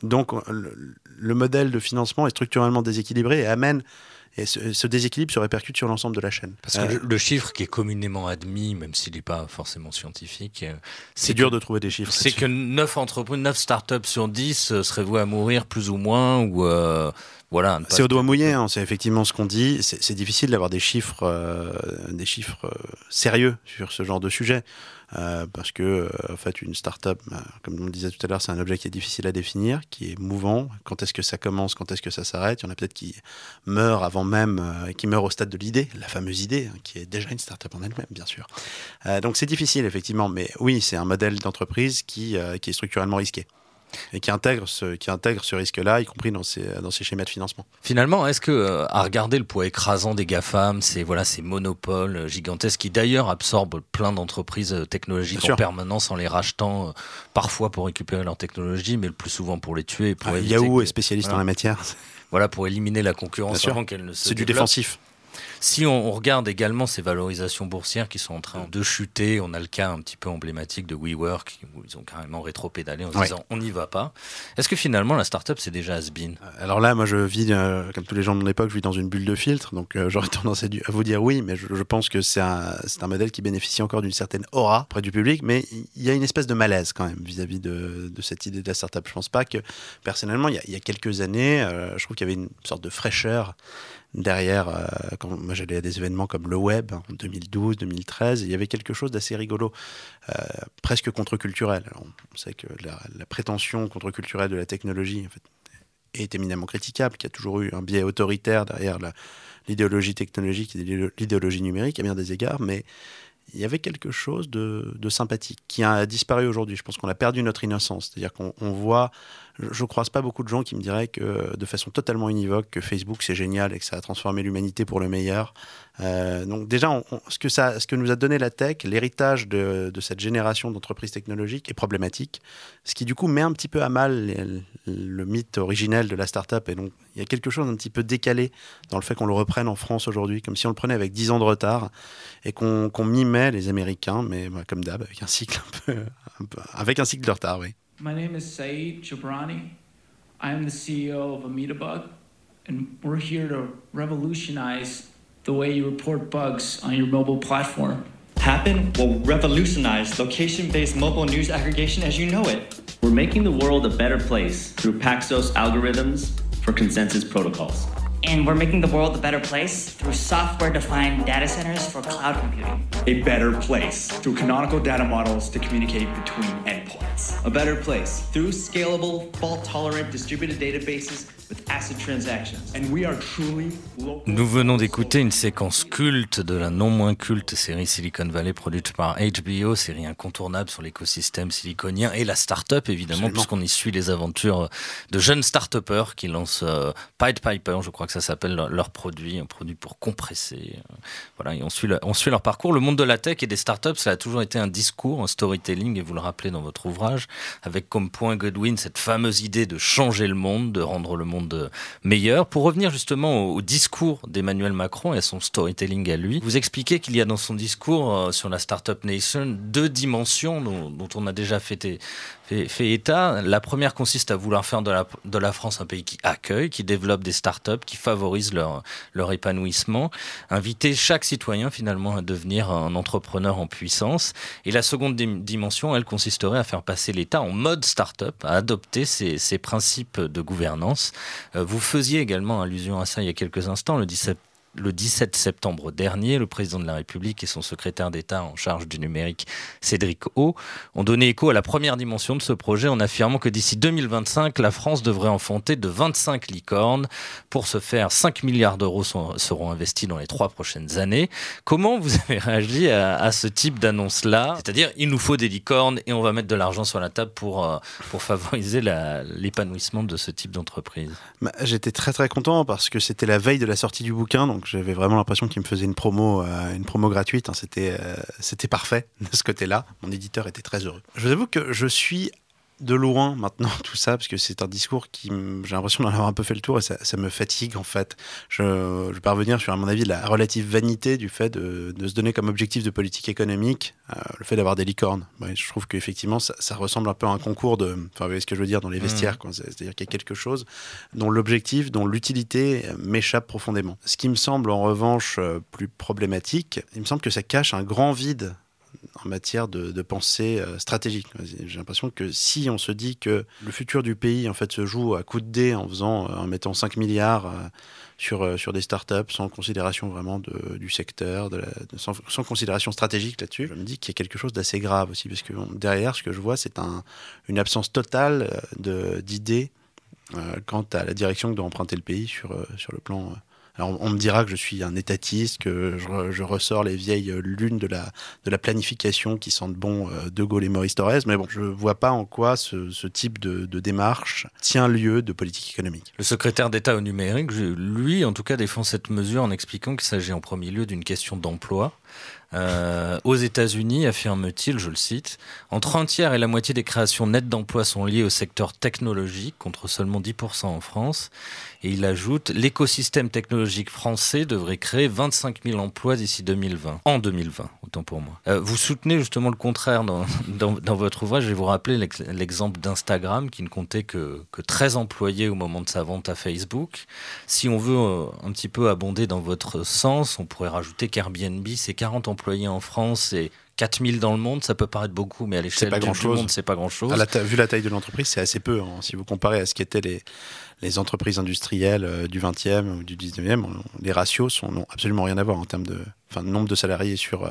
Donc le, le modèle de financement est structurellement déséquilibré et amène et ce, ce déséquilibre se répercute sur l'ensemble de la chaîne. Parce que Euh, le, chiffre qui est communément admis, même s'il n'est pas forcément scientifique, euh, c'est dur de trouver des chiffres. C'est que 9 entreprises, 9 startups sur 10 euh, seraient vouées à mourir plus ou moins, ou euh, voilà. C'est au doigt mouillé, hein, c'est effectivement ce qu'on dit. C'est difficile d'avoir des chiffres, euh, des chiffres euh, sérieux sur ce genre de sujet. Euh, parce que, euh, en fait, une start-up, bah, comme on le disait tout à l'heure, c'est un objet qui est difficile à définir, qui est mouvant. Quand est-ce que ça commence, quand est-ce que ça s'arrête? Il y en a peut-être qui meurent avant même, euh, qui meurent au stade de l'idée, la fameuse idée, hein, qui est déjà une start-up en elle-même, bien sûr. Donc c'est difficile, effectivement. Mais oui, c'est un modèle d'entreprise qui, qui est structurellement risqué. Et qui intègre ce, qui intègre ce risque-là, y compris dans ses, dans ses schémas de financement. Finalement, est-ce que, euh, à regarder le poids écrasant des GAFAM, ces, voilà, ces monopoles euh, gigantesques qui d'ailleurs absorbent plein d'entreprises euh, technologiques Bien en sûr. permanence en les rachetant, euh, parfois pour récupérer leur technologie, mais le plus souvent pour les tuer. Pour Ah, Yahoo que- est spécialiste voilà. dans la matière. Voilà, pour éliminer la concurrence avant qu'elle ne se C'est du défensif. Si on, on regarde également ces valorisations boursières qui sont en train de chuter, on a le cas un petit peu emblématique de WeWork où ils ont carrément rétro-pédalé en se Ouais. disant on n'y va pas. Est-ce que finalement la startup c'est déjà has-been Alors là, moi, je vis, euh, comme tous les gens de mon époque, je vis dans une bulle de filtre. Donc, euh, j'aurais tendance à, du- à vous dire oui, mais je, je pense que c'est un, modèle qui bénéficie encore d'une certaine aura près du public. Mais il y a une espèce de malaise quand même vis-à-vis de, de cette idée de la startup. Je pense pas que, personnellement, il y a, il y a quelques années, euh, je trouve qu'il y avait une sorte de fraîcheur derrière, euh, quand j'allais à des événements comme le web en 2012, 2013, il y avait quelque chose d'assez rigolo, euh, presque contre-culturel. On sait que la, prétention contre-culturelle de la technologie en fait, est éminemment critiquable, qu'il y a toujours eu un biais autoritaire derrière l'idéologie technologique et l'idéologie numérique à bien des égards, mais il y avait quelque chose de, sympathique qui a disparu aujourd'hui. Je pense qu'on a perdu notre innocence. C'est-à-dire qu'on voit, je ne croise pas beaucoup de gens qui me diraient que de façon totalement univoque que Facebook c'est génial et que ça a transformé l'humanité pour le meilleur. Euh, donc déjà, ce, que nous a donné la tech, l'héritage de, cette génération d'entreprises technologiques est problématique, ce qui du coup met un petit peu à mal le, mythe originel de la startup. Et donc il y a quelque chose d'un petit peu décalé dans le fait qu'on le reprenne en France aujourd'hui, comme si on le prenait avec 10 ans de retard et qu'on mimait les Américains, mais bah, comme d'hab, avec un cycle un peu, avec un cycle de retard, oui. My name is Saeed Jabrani. I am the CEO of Ametabug, and we're here to revolutionize the way you report bugs on your mobile platform. Happen will revolutionize location based mobile news aggregation as you know it. We're making the world a better place through Paxos algorithms for consensus protocols. And we're making the world a better place through software defined data centers for cloud computing. A better place through canonical data models to communicate between endpoints. A better place through scalable, fault tolerant distributed databases Nous venons d'écouter une séquence culte de la non moins culte série Silicon Valley produite par HBO, série incontournable sur l'écosystème siliconien et la start-up évidemment, puisqu'on y suit les aventures de jeunes start-upers qui lancent euh, Pied Piper, je crois que ça s'appelle leur, produit, un produit pour compresser. Euh, voilà, et on suit, on suit leur parcours. Le monde de la tech et des start-up, ça a toujours été un discours, un storytelling, et vous le rappelez dans votre ouvrage, avec comme point Godwin cette fameuse idée de changer le monde, de rendre le monde meilleur. Pour revenir justement au, discours d'Emmanuel Macron et à son storytelling à lui, vous expliquez qu'il y a dans son discours euh, sur la Startup Nation deux dimensions dont, on a déjà fait, fait, état. La première consiste à vouloir faire de la, France un pays qui accueille, qui développe des startups, qui favorise leur, épanouissement, inviter chaque citoyen finalement à devenir un entrepreneur en puissance. Et la seconde dimension, elle consisterait à faire passer l'État en mode startup, à adopter ces, ces principes de gouvernance. Euh, vous faisiez également allusion à ça il y a quelques instants, le 17 le 17 septembre dernier, le président de la République et son secrétaire d'État en charge du numérique, Cédric O, ont donné écho à la première dimension de ce projet en affirmant que d'ici 2025, la France devrait enfanter de 25 licornes. Pour ce faire, 5 milliards d'euros seront investis dans les trois prochaines années. Comment vous avez réagi à, ce type d'annonce-là? C'est-à-dire, il nous faut des licornes et on va mettre de l'argent sur la table pour, euh, favoriser l'épanouissement de ce type d'entreprise. Bah, j'étais très très content parce que c'était la veille de la sortie du bouquin, j'avais vraiment l'impression qu'il me faisait une promo, euh, une promo gratuite. Hein. c'était, euh, c'était parfait de ce côté-là. Mon éditeur était très heureux. Je vous avoue que je suis de loin maintenant tout ça, parce que c'est un discours qui, j'ai l'impression d'en avoir un peu fait le tour et ça, me fatigue en fait. Je, je, vais revenir sur, à mon avis, la relative vanité du fait de, se donner comme objectif de politique économique euh, le fait d'avoir des licornes. je trouve qu'effectivement, ça, ça, ressemble un peu à un concours de. Enfin, vous voyez ce que je veux dire dans les mmh. vestiaires, c'est-à-dire qu'il y a quelque chose dont l'objectif, dont l'utilité m'échappe profondément. Ce qui me semble en revanche euh, plus problématique, il me semble que ça cache un grand vide en matière de, pensée euh, stratégique. J'ai l'impression que si on se dit que le futur du pays en fait se joue à coup de dé en faisant, euh, en mettant 5 milliards euh, sur, sur des startups sans considération vraiment du secteur, sans, considération stratégique là-dessus, je me dis qu'il y a quelque chose d'assez grave aussi parce que derrière ce que je vois c'est un, une absence totale d'idées quant à la direction que doit emprunter le pays sur, sur le plan on me dira que je suis un étatiste, que je, ressors les vieilles lunes de la, planification qui sentent bon euh, De Gaulle et Maurice Thorez, mais bon, je ne vois pas en quoi ce, type de, démarche tient lieu de politique économique. Le secrétaire d'État au numérique, lui en tout cas défend cette mesure en expliquant qu'il s'agit en premier lieu d'une question d'emploi. Euh, aux États-Unis, affirme-t-il, je le cite, entre un tiers et la moitié des créations nettes d'emplois sont liées au secteur technologique, contre seulement 10% en France. Et il ajoute, l'écosystème technologique français devrait créer 25 000 emplois d'ici 2020. En 2020, autant pour moi. Euh, vous soutenez justement le contraire dans, dans, votre ouvrage. Je vais vous rappeler l'exemple d'Instagram qui ne comptait que, que 13 employés au moment de sa vente à Facebook. Si on veut euh, un petit peu abonder dans votre sens, on pourrait rajouter qu'Airbnb, c'est 40 employés en France et 4000 dans le monde, ça peut paraître beaucoup, mais à l'échelle du, monde, c'est pas grand-chose. Vu la taille de l'entreprise, c'est assez peu. Hein. Si vous comparez à ce qu'étaient les, les entreprises industrielles euh, du 20e ou du 19e, les ratios sont, n'ont absolument rien à voir en termes de, enfin, nombre de salariés sur, euh,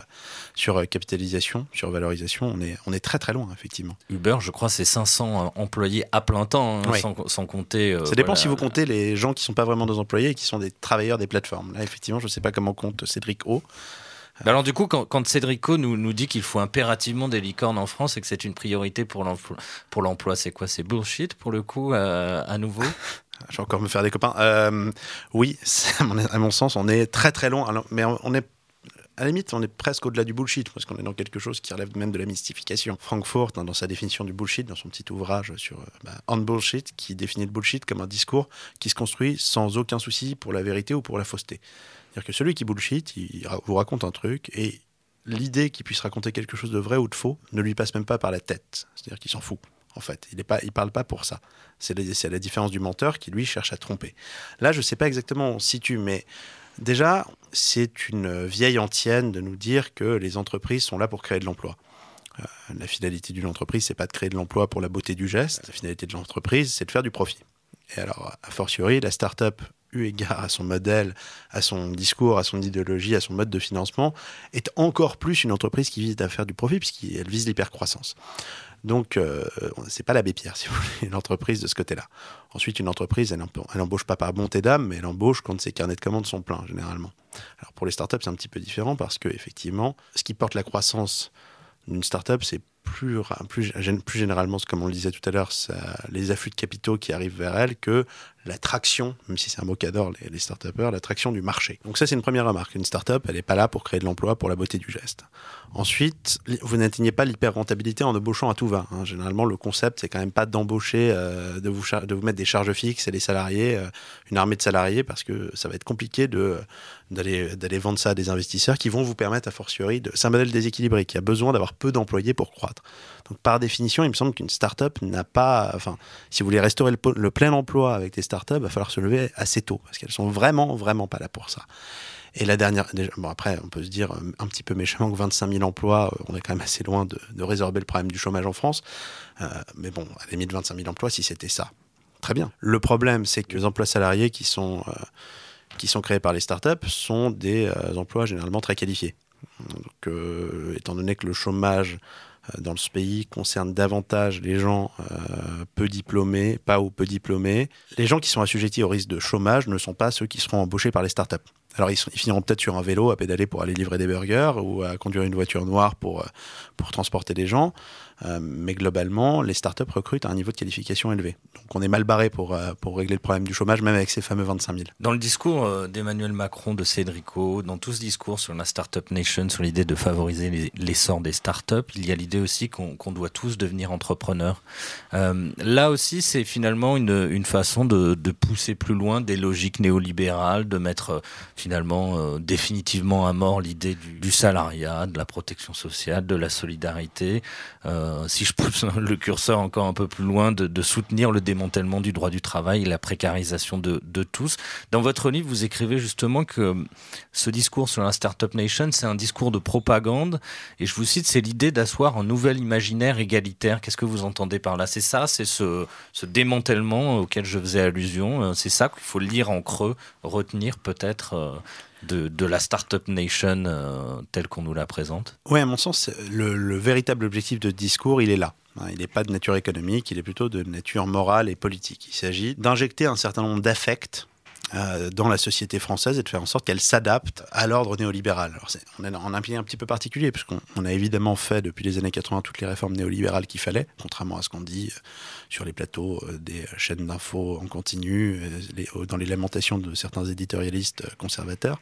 sur euh, capitalisation, sur valorisation. On est, on est très très loin, effectivement. Uber, je crois, c'est 500 employés à plein temps, hein, sans, sans, compter. Ça dépend si vous comptez les gens qui ne sont pas vraiment des employés et qui sont des travailleurs des plateformes. Là, effectivement, je ne sais pas comment compte Cédric O. Bah alors du coup, quand, quand Cédrico nous, nous dit qu'il faut impérativement des licornes en France et que c'est une priorité pour l'emploi, c'est quoi? C'est bullshit pour le coup, euh, à nouveau? Je vais encore me faire des copains. Euh, oui, à mon sens, on est très très loin. mais on est à la limite, on est presque au-delà du bullshit, parce qu'on est dans quelque chose qui relève même de la mystification. Frankfurt, hein, dans sa définition du bullshit, dans son petit ouvrage sur euh, bah, On Bullshit, qui définit le bullshit comme un discours qui se construit sans aucun souci pour la vérité ou pour la fausseté. C'est-à-dire que celui qui bullshit, il vous raconte un truc et l'idée qu'il puisse raconter quelque chose de vrai ou de faux ne lui passe même pas par la tête. C'est-à-dire qu'il s'en fout. En fait, il ne parle pas pour ça. C'est la, différence du menteur qui lui cherche à tromper. Là, je ne sais pas exactement où on se situe, mais déjà, c'est une vieille antienne de nous dire que les entreprises sont là pour créer de l'emploi. Euh, la finalité d'une entreprise, c'est pas de créer de l'emploi pour la beauté du geste. La finalité de l'entreprise, c'est de faire du profit. Et alors, a fortiori, la start-up eu égard à son modèle, à son discours, à son idéologie, à son mode de financement, est encore plus une entreprise qui vise à faire du profit, puisqu'elle vise l'hypercroissance. Donc, euh, c'est pas l'abbé Pierre, si vous voulez, l'entreprise de ce côté-là. Ensuite, une entreprise, elle, elle embauche pas par bonté d'âme, mais elle embauche quand ses carnets de commandes sont pleins, généralement. Alors, pour les startups, c'est un petit peu différent parce que, effectivement, ce qui porte la croissance d'une startup, c'est plus, plus, plus généralement, comme on le disait tout à l'heure, les afflux de capitaux qui arrivent vers elle que l'attraction, même si c'est un mot qu'adorent les, les start-upers, l'attraction du marché. Donc ça, c'est une première remarque. Une start-up, elle n'est pas là pour créer de l'emploi pour la beauté du geste. Ensuite, vous n'atteignez pas l'hyper-rentabilité en embauchant à tout va. Hein. Généralement, le concept, c'est quand même pas d'embaucher, euh, de, vous de vous mettre des charges fixes et des salariés, euh, une armée de salariés, parce que ça va être compliqué d'aller vendre ça à des investisseurs qui vont vous permettre, a fortiori, de... c'est un modèle déséquilibré qui a besoin d'avoir peu d'employés pour croître. Donc, par définition, il me semble qu'une start-up n'a pas, enfin, si vous voulez restaurer le, le plein emploi avec des startups, va falloir se lever assez tôt parce qu'elles sont vraiment, vraiment pas là pour ça. Et la dernière, bon après, on peut se dire un petit peu méchamment que 25 000 emplois, euh, on est quand même assez loin de, résorber le problème du chômage en France. Euh, mais bon, à la limite, 25 000 emplois, si c'était ça, très bien. Le problème, c'est que les emplois salariés qui sont, euh, qui sont créés par les startups sont des emplois généralement très qualifiés. Donc, étant donné que le chômage euh, dans ce pays concerne davantage les gens euh, peu diplômés, pas ou peu diplômés. Les gens qui sont assujettis au risque de chômage ne sont pas ceux qui seront embauchés par les startups. Alors ils, finiront peut-être sur un vélo à pédaler pour aller livrer des burgers ou à conduire une voiture noire pour, euh, pour transporter des gens. Euh, mais globalement, les startups recrutent à un niveau de qualification élevé. Donc on est mal barré pour, euh, pour régler le problème du chômage, même avec ces fameux 25 000. Dans le discours euh, d'Emmanuel Macron, de Cédrico, dans tout ce discours sur la Startup Nation, sur l'idée de favoriser l'essor des startups, il y a l'idée aussi qu'on doit tous devenir entrepreneurs. là aussi, c'est finalement une, une façon de, pousser plus loin des logiques néolibérales, de mettre finalement définitivement à mort l'idée du, salariat, de la protection sociale, de la solidarité. Si je pousse le curseur encore un peu plus loin, de, soutenir le démantèlement du droit du travail et la précarisation de, tous. Dans votre livre, vous écrivez justement que ce discours sur la Startup Nation, c'est un discours de propagande. Et je vous cite, c'est l'idée d'asseoir un nouvel imaginaire égalitaire. Qu'est-ce que vous entendez par là? C'est ça, c'est ce, démantèlement auquel je faisais allusion. Euh, c'est ça qu'il faut lire en creux, retenir peut-être de, la Startup Nation euh, telle qu'on nous la présente Oui, à mon sens, le, véritable objectif de discours, il est là. Hein, il n'est pas de nature économique, il est plutôt de nature morale et politique. Il s'agit d'injecter un certain nombre d'affects dans la société française et de faire en sorte qu'elle s'adapte à l'ordre néolibéral. On est en un pied un petit peu particulier, puisqu'on a évidemment fait depuis les années 80 toutes les réformes néolibérales qu'il fallait, contrairement à ce qu'on dit euh, sur les plateaux euh, des chaînes d'infos en continu, dans les lamentations de certains éditorialistes conservateurs.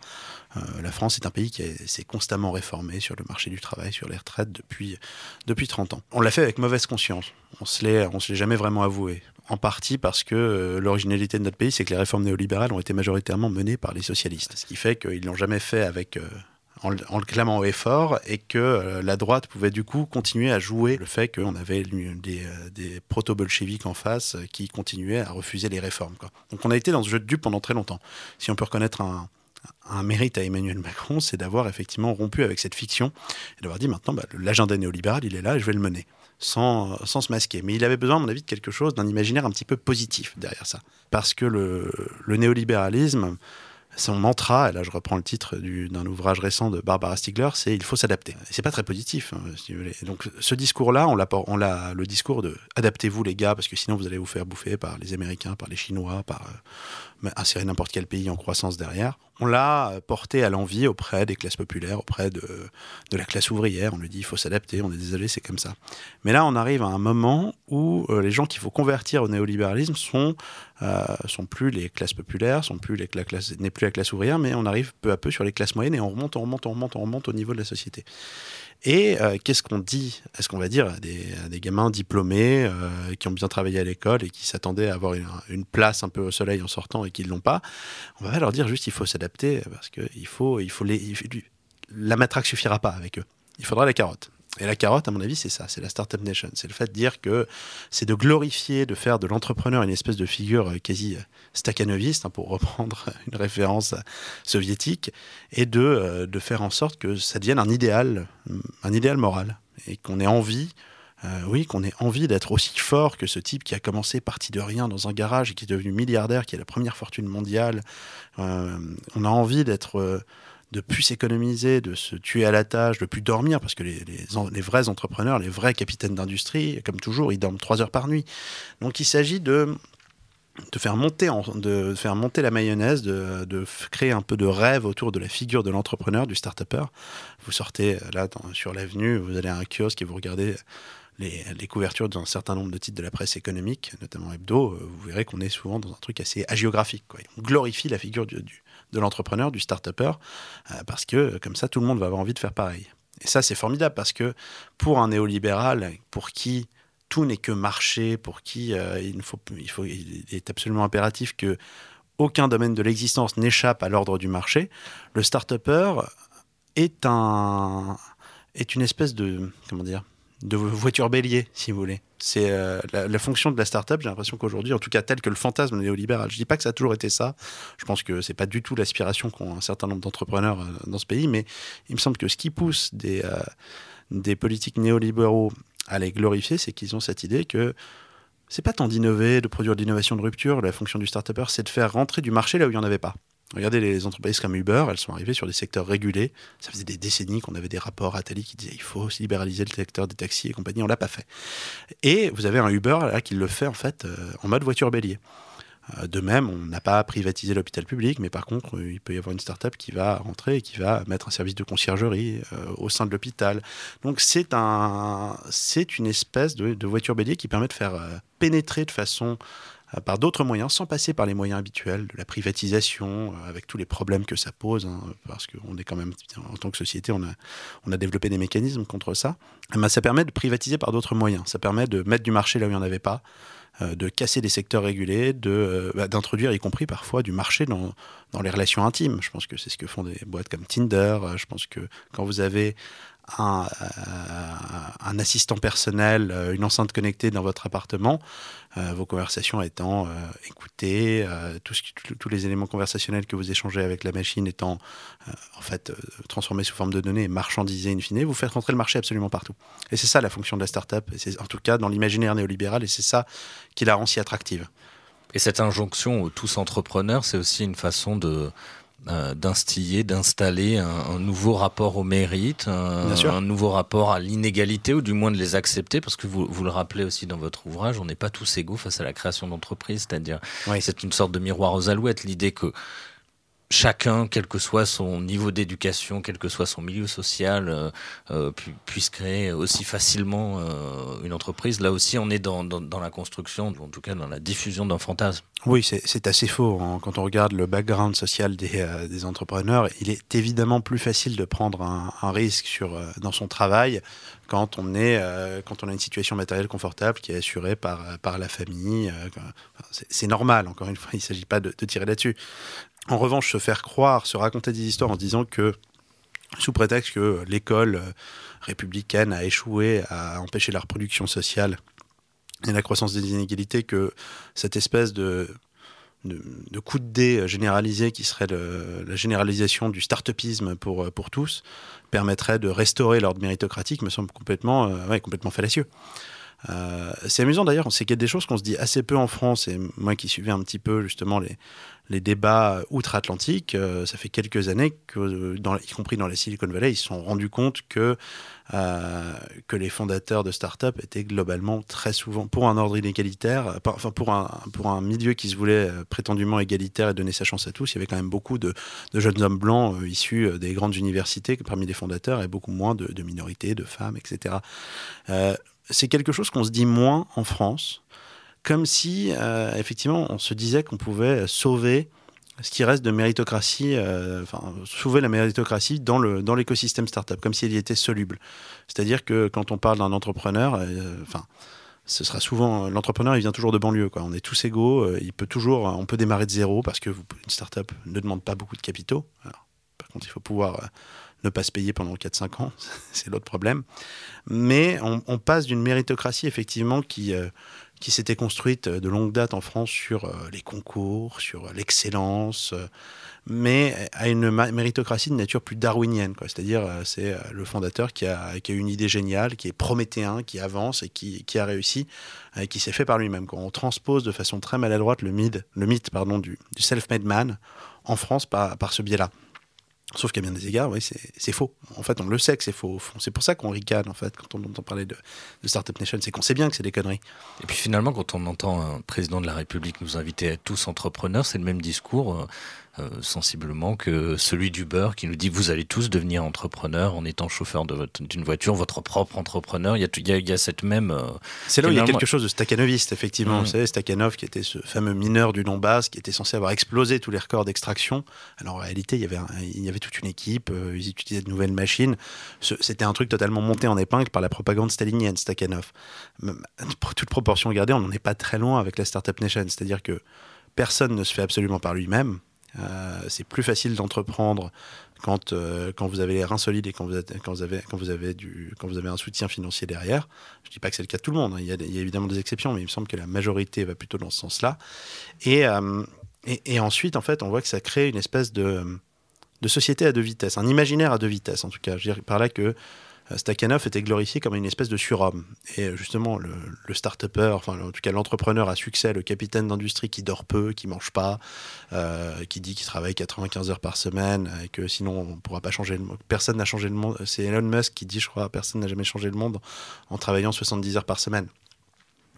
la France est un pays qui s'est constamment réformé sur le marché du travail, sur les retraites depuis, depuis 30 ans. On l'a fait avec mauvaise conscience. On ne se l'est jamais vraiment avoué en partie parce que euh, l'originalité de notre pays, c'est que les réformes néolibérales ont été majoritairement menées par les socialistes. Ce qui fait qu'ils l'ont jamais fait avec, euh, en, le clamant haut et fort, et que euh, la droite pouvait du coup continuer à jouer le fait qu'on avait des, proto-bolcheviques en face qui continuaient à refuser les réformes. Donc on a été dans ce jeu de dupes pendant très longtemps. Si on peut reconnaître un, un mérite à Emmanuel Macron, c'est d'avoir effectivement rompu avec cette fiction et d'avoir dit maintenant, bah, l'agenda néolibéral, il est là et je vais le mener. Sans, sans, se masquer. Mais il avait besoin, à mon avis, de quelque chose, d'un imaginaire un petit peu positif derrière ça. Parce que le, le néolibéralisme, son mantra, et là je reprends le titre d'un ouvrage récent de Barbara Stiegler, c'est il faut s'adapter. C'est pas très positif, hein, si vous voulez. Donc ce discours-là, on l'a, on l'a, le discours de adaptez-vous les gars, parce que sinon vous allez vous faire bouffer par les Américains, par les Chinois, par euh, insérer n'importe quel pays en croissance derrière. On l'a porté à l'envie auprès des classes populaires, auprès de, de la classe ouvrière. On lui dit il faut s'adapter, on est désolé, c'est comme ça. Mais là, on arrive à un moment où euh, les gens qu'il faut convertir au néolibéralisme sont, euh, sont plus les classes populaires, sont plus les, la classe, n'est plus la classe ouvrière, mais on arrive peu à peu sur les classes moyennes et on remonte, on remonte, on remonte, on remonte au niveau de la société. Et euh, qu'est-ce qu'on dit? Est-ce qu'on va dire à des, gamins diplômés euh, qui ont bien travaillé à l'école et qui s'attendaient à avoir une, place un peu au soleil en sortant et qui ne l'ont pas On va leur dire juste il faut s'adapter parce que il faut, il faut la matraque suffira pas avec eux. Il faudra la carotte. Et la carotte, à mon avis, c'est ça, c'est la Startup Nation. C'est le fait de dire que c'est de glorifier, de faire de l'entrepreneur une espèce de figure euh, quasi euh, stakhanoviste, hein, pour reprendre une référence soviétique, et de, euh, de faire en sorte que ça devienne un idéal, un idéal moral, et qu'on ait envie euh, oui, qu'on ait envie d'être aussi fort que ce type qui a commencé parti de rien dans un garage et qui est devenu milliardaire, qui a la première fortune mondiale. Euh, on a envie d'être euh, de plus s'économiser, de se tuer à la tâche, de plus dormir, parce que les, vrais entrepreneurs, les vrais capitaines d'industrie, comme toujours, ils dorment trois heures par nuit. Donc il s'agit de, faire monter la mayonnaise, de, créer un peu de rêve autour de la figure de l'entrepreneur, du start-upper. Vous sortez là dans, sur l'avenue, vous allez à un kiosque et vous regardez les, couvertures d'un certain nombre de titres de la presse économique, notamment hebdo, vous verrez qu'on est souvent dans un truc assez hagiographique. Quoi. On glorifie la figure du de l'entrepreneur, du start-upper, euh, parce que comme ça, tout le monde va avoir envie de faire pareil. Et ça, c'est formidable parce que pour un néolibéral, pour qui tout n'est que marché, pour qui euh, il, faut, est absolument impératif que aucun domaine de l'existence n'échappe à l'ordre du marché, le start-upper est, un, est une espèce de, comment dire, de voiture bélier, si vous voulez. C'est euh, la, fonction de la start-up, j'ai l'impression qu'aujourd'hui, en tout cas tel que le fantasme néolibéral, je dis pas que ça a toujours été ça, je pense que c'est pas du tout l'aspiration qu'ont un certain nombre d'entrepreneurs euh, dans ce pays, mais il me semble que ce qui pousse des, euh, des politiques néolibéraux à les glorifier, c'est qu'ils ont cette idée que c'est pas tant d'innover, de produire de l'innovation de rupture, la fonction du start-upper, c'est de faire rentrer du marché là où il n'y en avait pas. Regardez les entreprises comme Uber, elles sont arrivées sur des secteurs régulés. Ça faisait des décennies qu'on avait des rapports à Tali qui disaient il faut libéraliser le secteur des taxis et compagnie. On l'a pas fait. Et vous avez un Uber qui le fait en fait euh, en mode voiture bélier. Euh, de même, on n'a pas privatisé l'hôpital public, mais par contre, euh, il peut y avoir une start-up qui va rentrer et qui va mettre un service de conciergerie au sein de l'hôpital. Donc c'est un, c'est une espèce de, voiture bélier qui permet de faire pénétrer de façon par d'autres moyens, sans passer par les moyens habituels de la privatisation, avec tous les problèmes que ça pose, hein, parce qu'on est quand même, en tant que société, on a, on a développé des mécanismes contre ça. Mais ça permet de privatiser par d'autres moyens. Ça permet de mettre du marché là où il n'y en avait pas, euh, de casser des secteurs régulés, bah, d'introduire y compris parfois du marché dans, dans les relations intimes. Je pense que c'est ce que font des boîtes comme Tinder. Je pense que quand vous avez un, euh, un, assistant personnel, euh, une enceinte connectée dans votre appartement, euh, vos conversations étant écoutées, tous les éléments conversationnels que vous échangez avec la machine étant en fait transformés sous forme de données et marchandisés in fine, vous faites rentrer le marché absolument partout. Et c'est ça la fonction de la start-up, et c'est en tout cas dans l'imaginaire néolibéral, et c'est ça qui la rend si attractive. Et cette injonction aux tous entrepreneurs, c'est aussi une façon de euh, d'instiller, d'installer un, un, nouveau rapport au mérite, un, un nouveau rapport à l'inégalité, ou du moins de les accepter, parce que vous, vous le rappelez aussi dans votre ouvrage, on n'est pas tous égaux face à la création d'entreprises, c'est-à-dire oui. c'est une sorte de miroir aux alouettes, l'idée que chacun, quel que soit son niveau d'éducation, quel que soit son milieu social, euh, euh, pu, puisse créer aussi facilement euh, une entreprise. Là aussi, on est dans, la construction, en tout cas dans la diffusion d'un fantasme. Oui, c'est assez faux. Hein. Quand on regarde le background social des, entrepreneurs, il est évidemment plus facile de prendre un, un risque sur, dans son travail quand on, est, euh, quand on a une situation matérielle confortable qui est assurée par, par la famille. c'est normal, encore une fois, il ne s'agit pas de, de tirer là-dessus. En revanche, se faire croire, se raconter des histoires en disant que, sous prétexte que l'école républicaine a échoué à empêcher la reproduction sociale et la croissance des inégalités, que cette espèce de, de, coup de dé généralisé qui serait la généralisation du start-upisme pour, pour tous permettrait de restaurer l'ordre méritocratique me semble complètement, complètement fallacieux. Euh, c'est amusant d'ailleurs, c'est qu'il y a des choses qu'on se dit assez peu en France, et moi qui suivais un petit peu justement les, les débats outre-Atlantique, euh, ça fait quelques années y compris dans la Silicon Valley, ils se sont rendus compte que, euh, que les fondateurs de start-up étaient globalement très souvent, pour un ordre inégalitaire, enfin pour un, pour un milieu qui se voulait prétendument égalitaire et donner sa chance à tous, il y avait quand même beaucoup de, de jeunes hommes blancs issus des grandes universités parmi les fondateurs et beaucoup moins de, minorités, de femmes, etc c'est quelque chose qu'on se dit moins en France, comme si, euh, effectivement, on se disait qu'on pouvait sauver ce qui reste de méritocratie, euh, enfin, sauver la méritocratie dans, le, dans l'écosystème startup, comme s'il y était soluble. C'est-à-dire que quand on parle d'un entrepreneur, euh, enfin, ce sera souvent l'entrepreneur, il vient toujours de banlieue. Quoi. On est tous égaux. il peut toujours, on peut démarrer de zéro parce que une startup ne demande pas beaucoup de capitaux. par contre, il faut pouvoir ne pas se payer pendant 4-5 ans, c'est l'autre problème. Mais on, passe d'une méritocratie effectivement qui, euh, qui s'était construite de longue date en France sur euh, les concours, sur l'excellence, euh, mais à une méritocratie de nature plus darwinienne. C'est-à-dire c'est le fondateur qui a, qui a, une idée géniale, qui est prométhéen, qui avance et qui, qui a réussi, et qui s'est fait par lui-même. On transpose de façon très maladroite le mythe, du, du self-made man en France par, par ce biais-là. Sauf qu'à bien des égards, oui, c'est faux. En fait, on le sait que c'est faux. C'est pour ça qu'on ricane, en fait, quand on entend parler de, de Startup Nation. C'est qu'on sait bien que c'est des conneries. Et puis finalement, quand on entend un président de la République nous inviter à tous entrepreneurs, c'est le même discours. Euh, sensiblement que celui du beurre qui nous dit vous allez tous devenir entrepreneurs en étant chauffeur d'une voiture, votre propre entrepreneur. Il y a, il y a, cette même. Euh, c'est là où il y a quelque chose de stakhanoviste, effectivement. Mmh. Vous savez, Stakhanov, qui était ce fameux mineur du Donbass, qui était censé avoir explosé tous les records d'extraction. Alors en réalité, il y avait, il y avait toute une équipe, euh, ils utilisaient de nouvelles machines. C'était un truc totalement monté en épingle par la propagande stalinienne, Stakhanov. Pour toute proportion gardée, on n'en est pas très loin avec la Startup Nation. C'est-à-dire que personne ne se fait absolument par lui-même. Euh, c'est plus facile d'entreprendre quand, euh, quand vous avez les reins solides et quand vous, avez, quand, vous avez quand vous avez un soutien financier derrière. Je ne dis pas que c'est le cas de tout le monde, hein. il, y a, évidemment des exceptions, mais il me semble que la majorité va plutôt dans ce sens-là. Et, euh, et, ensuite, en fait, on voit que ça crée une espèce de, de société à deux vitesses, un imaginaire à deux vitesses en tout cas. Je dirais par là que Stakhanov était glorifié comme une espèce de surhomme. Et justement, le, start-upper, enfin en tout cas l'entrepreneur à succès, le capitaine d'industrie qui dort peu, qui mange pas, euh, qui dit qu'il travaille 95 heures par semaine et que sinon on ne pourra pas changer le monde. Personne n'a changé le monde. C'est Elon Musk qui dit, je crois, personne n'a jamais changé le monde en travaillant 70 heures par semaine.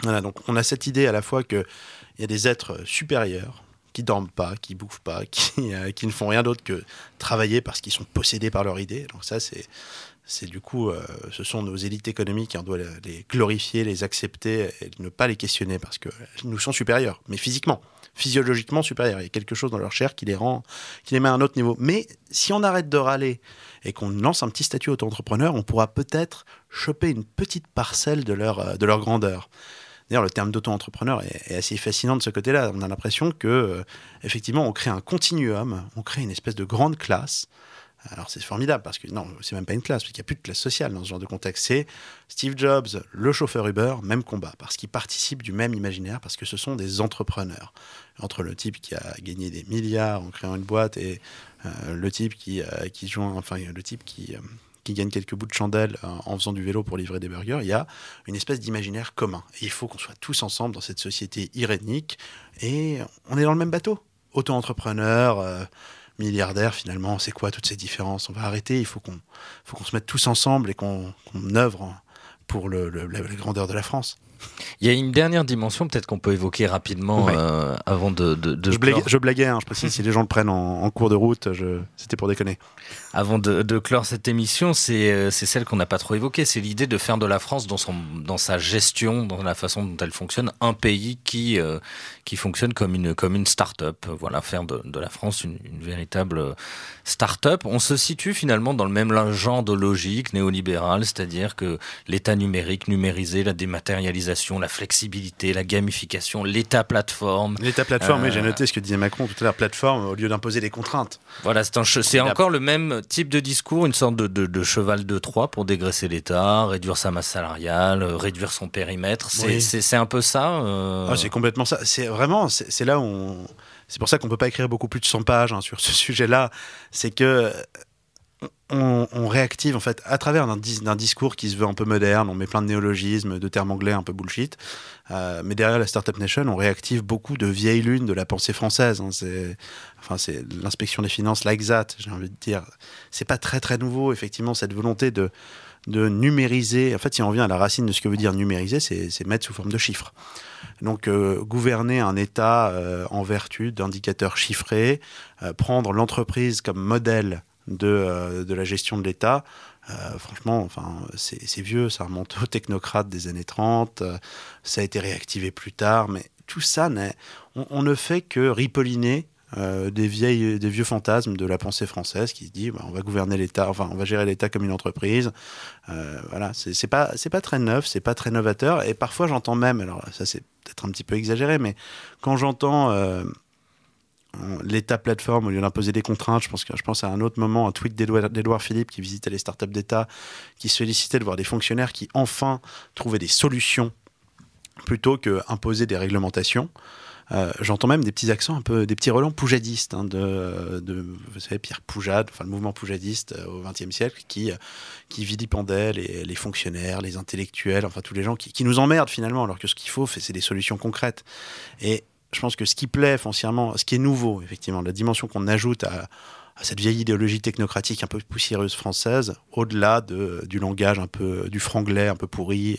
Voilà, donc on a cette idée à la fois qu'il y a des êtres supérieurs, qui dorment pas, qui bouffent pas, qui, euh, qui ne font rien d'autre que travailler parce qu'ils sont possédés par leur idée. Donc ça, c'est c'est du coup, euh, ce sont nos élites économiques, et on doit les glorifier, les accepter et ne pas les questionner parce que nous sont supérieurs, mais physiquement, physiologiquement supérieurs. Il y a quelque chose dans leur chair qui les rend, qui les met à un autre niveau. Mais si on arrête de râler et qu'on lance un petit statut auto-entrepreneur, on pourra peut-être choper une petite parcelle de leur, euh, de leur grandeur. D'ailleurs, le terme d'auto-entrepreneur est, assez fascinant de ce côté-là. On a l'impression que, euh, effectivement, on crée un continuum, on crée une espèce de grande classe alors c'est formidable parce que non, c'est même pas une classe, parce qu'il n'y a plus de classe sociale dans ce genre de contexte. C'est Steve Jobs, le chauffeur Uber, même combat, parce qu'ils participent du même imaginaire, parce que ce sont des entrepreneurs. Entre le type qui a gagné des milliards en créant une boîte et euh, le type qui, euh, qui enfin le type qui, euh, qui gagne quelques bouts de chandelle en faisant du vélo pour livrer des burgers, il y a une espèce d'imaginaire commun. Et il faut qu'on soit tous ensemble dans cette société irénique et on est dans le même bateau. Auto-entrepreneur milliardaire, finalement, c'est quoi toutes ces différences? On va arrêter, il faut qu'on se mette tous ensemble et qu'on œuvre pour le, la grandeur de la France. Il y a une dernière dimension, peut-être qu'on peut évoquer rapidement euh, avant de. de, je, blaguais, je, blaguais, hein, je précise, si les gens le prennent en, en cours de route, c'était pour déconner. Avant de, clore cette émission, euh, c'est celle qu'on n'a pas trop évoquée. C'est l'idée de faire de la France, dans, son, dans sa gestion, dans la façon dont elle fonctionne, un pays qui, euh, qui fonctionne comme une, comme une start-up. Voilà, faire de, de la France une, une véritable start-up. On se situe finalement dans le même genre de logique néolibérale, c'est-à-dire que l'État numérique, numérisé, la dématérialisation, la flexibilité, la gamification, l'État plateforme. L'État plateforme, oui, j'ai euh, noté ce que disait Macron tout à l'heure, plateforme au lieu d'imposer des contraintes. Voilà, c'est encore le même type de discours, une sorte de, de, cheval de Troie pour dégraisser l'État, réduire sa masse salariale, euh, réduire son périmètre. C'est un peu ça. Euh... Ah, c'est complètement ça. C'est vraiment, c'est là où on c'est pour ça qu'on peut pas écrire beaucoup plus de 100 pages hein, sur ce sujet-là. C'est que on, réactive en fait à travers d'un discours qui se veut un peu moderne, on met plein de néologismes, de termes anglais un peu bullshit, euh, mais derrière la Startup Nation, on réactive beaucoup de vieilles lunes de la pensée française. Hein. c'est enfin, c'est l'inspection des finances, l'exat, j'ai envie de dire. C'est pas très très nouveau, effectivement, cette volonté de, de numériser. En fait, si on revient à la racine de ce que veut dire numériser, c'est mettre sous forme de chiffres. Donc, euh, gouverner un État euh, en vertu d'indicateurs chiffrés, prendre l'entreprise comme modèle de, de la gestion de l'État, euh, franchement, enfin, c'est vieux, ça remonte aux technocrates des années 30, euh, ça a été réactivé plus tard, mais tout ça, on, on ne fait que ripolliner euh, des, vieilles, des vieux fantasmes de la pensée française qui se dit bah, on va gouverner l'État, enfin on va gérer l'État comme une entreprise. voilà, c'est pas pas très neuf, c'est pas très novateur. Et parfois j'entends même, alors ça c'est peut-être un petit peu exagéré, mais quand j'entends l'État plateforme, au lieu d'imposer des contraintes, je pense, que, je pense à un autre moment, un tweet d'Edouard Philippe qui visitait les startups d'État, qui se félicitait de voir des fonctionnaires qui enfin trouvaient des solutions plutôt qu'imposer des réglementations. Euh, j'entends même des petits accents un peu, des petits relents poujadistes hein, de, de, vous savez, Pierre Poujade, enfin le mouvement poujadiste euh, au XXe siècle, qui, euh, qui vilipendait les, les, fonctionnaires, les intellectuels, enfin tous les gens qui, qui nous emmerdent finalement, alors que ce qu'il faut, c'est des solutions concrètes. Et je pense que ce qui plaît foncièrement, ce qui est nouveau, effectivement, la dimension qu'on ajoute à, cette vieille idéologie technocratique un peu poussiéreuse française, au-delà de, du langage un peu, du franglais un peu pourri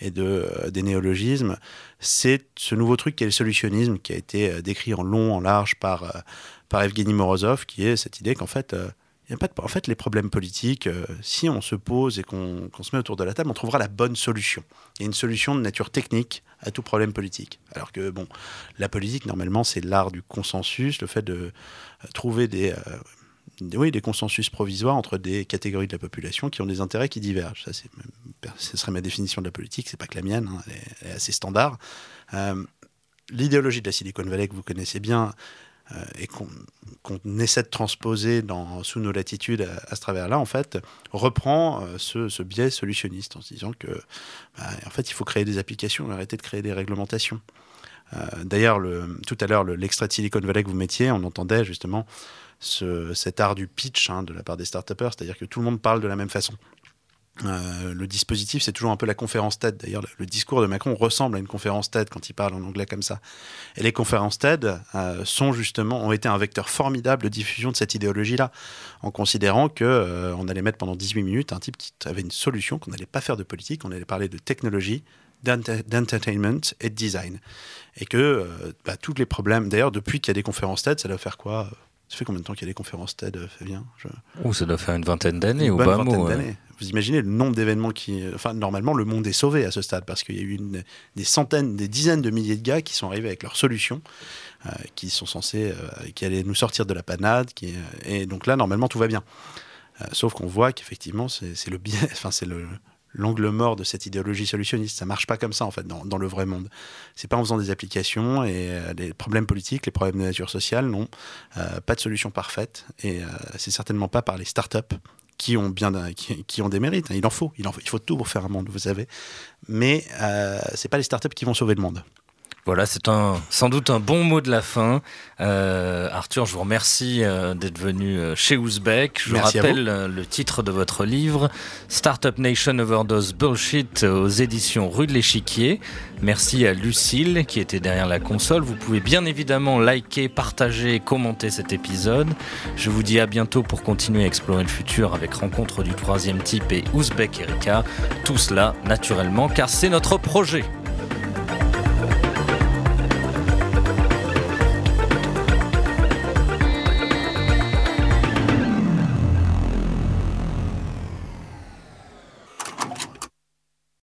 et, de, des néologismes, c'est ce nouveau truc qui est le solutionnisme, qui a été euh, décrit en long, en large par, euh, par Evgeny Morozov, qui est cette idée qu'en fait, euh, a pas En fait, les problèmes politiques, euh, si on se pose et qu'on se met autour de la table, on trouvera la bonne solution. Il y a une solution de nature technique à tout problème politique. Alors que, bon, la politique, normalement, c'est l'art du consensus, le fait de euh, trouver des, euh, oui, des consensus provisoires entre des catégories de la population qui ont des intérêts qui divergent. Ça, ce serait ma définition de la politique, c'est pas que la mienne, hein, elle, est, assez standard. L'idéologie de la Silicon Valley que vous connaissez bien, et qu'on essaie de transposer dans, sous nos latitudes à, ce travers-là, en fait, reprend euh, ce, biais solutionniste en se disant que, bah, en fait, il faut créer des applications, arrêter de créer des réglementations. Euh, d'ailleurs, tout à l'heure, l'extrait de Silicon Valley que vous mettiez, on entendait justement ce, cet art du pitch hein, de la part des start c'est-à-dire que tout le monde parle de la même façon. Euh, le dispositif, c'est toujours un peu la conférence TED. D'ailleurs, le, discours de Macron ressemble à une conférence TED quand il parle en anglais comme ça. Et les conférences TED euh, sont justement, ont été un vecteur formidable de diffusion de cette idéologie-là, en considérant que euh, allait mettre pendant 18 minutes un type qui avait une solution, qu'on n'allait pas faire de politique, on allait parler de technologie, d'entertainment et de design. Et que bah, tous les problèmes, d'ailleurs, depuis qu'il y a des conférences TED, ça doit faire quoi ça fait combien de temps qu'il y a des conférences TED, Fabien Je... ça doit faire une vingtaine d'années, au bas mot. Vous imaginez le nombre d'événements qui. Enfin, normalement, le monde est sauvé à ce stade parce qu'il y a eu des centaines, des dizaines de milliers de gars qui sont arrivés avec leurs solutions, euh, qui sont censés. Euh, qui allaient nous sortir de la panade. Qui, et donc là, normalement, tout va bien. Euh, sauf qu'on voit qu'effectivement, c'est le biais. Enfin, c'est le, l'angle mort de cette idéologie solutionniste. Ça marche pas comme ça en fait dans, le vrai monde. C'est pas en faisant des applications et les problèmes politiques, les problèmes de nature sociale, non, pas de solution parfaite et c'est certainement pas par les startups qui ont bien qui, ont des mérites. Il en faut, il en faut, il faut tout pour faire un monde, vous savez. Mais euh, c'est pas les startups qui vont sauver le monde. Voilà, c'est un, sans doute un bon mot de la fin. Euh, Arthur, je vous remercie euh, d'être venu euh, chez Ouzbek. Je rappelle le titre de votre livre, Startup Nation Overdose Bullshit aux éditions Rue de l'Échiquier. Merci à Lucille qui était derrière la console. Vous pouvez bien évidemment liker, partager, commenter cet épisode. Je vous dis à bientôt pour continuer à explorer le futur avec Rencontre du troisième type et Ouzbek Erika. Tout cela naturellement car c'est notre projet.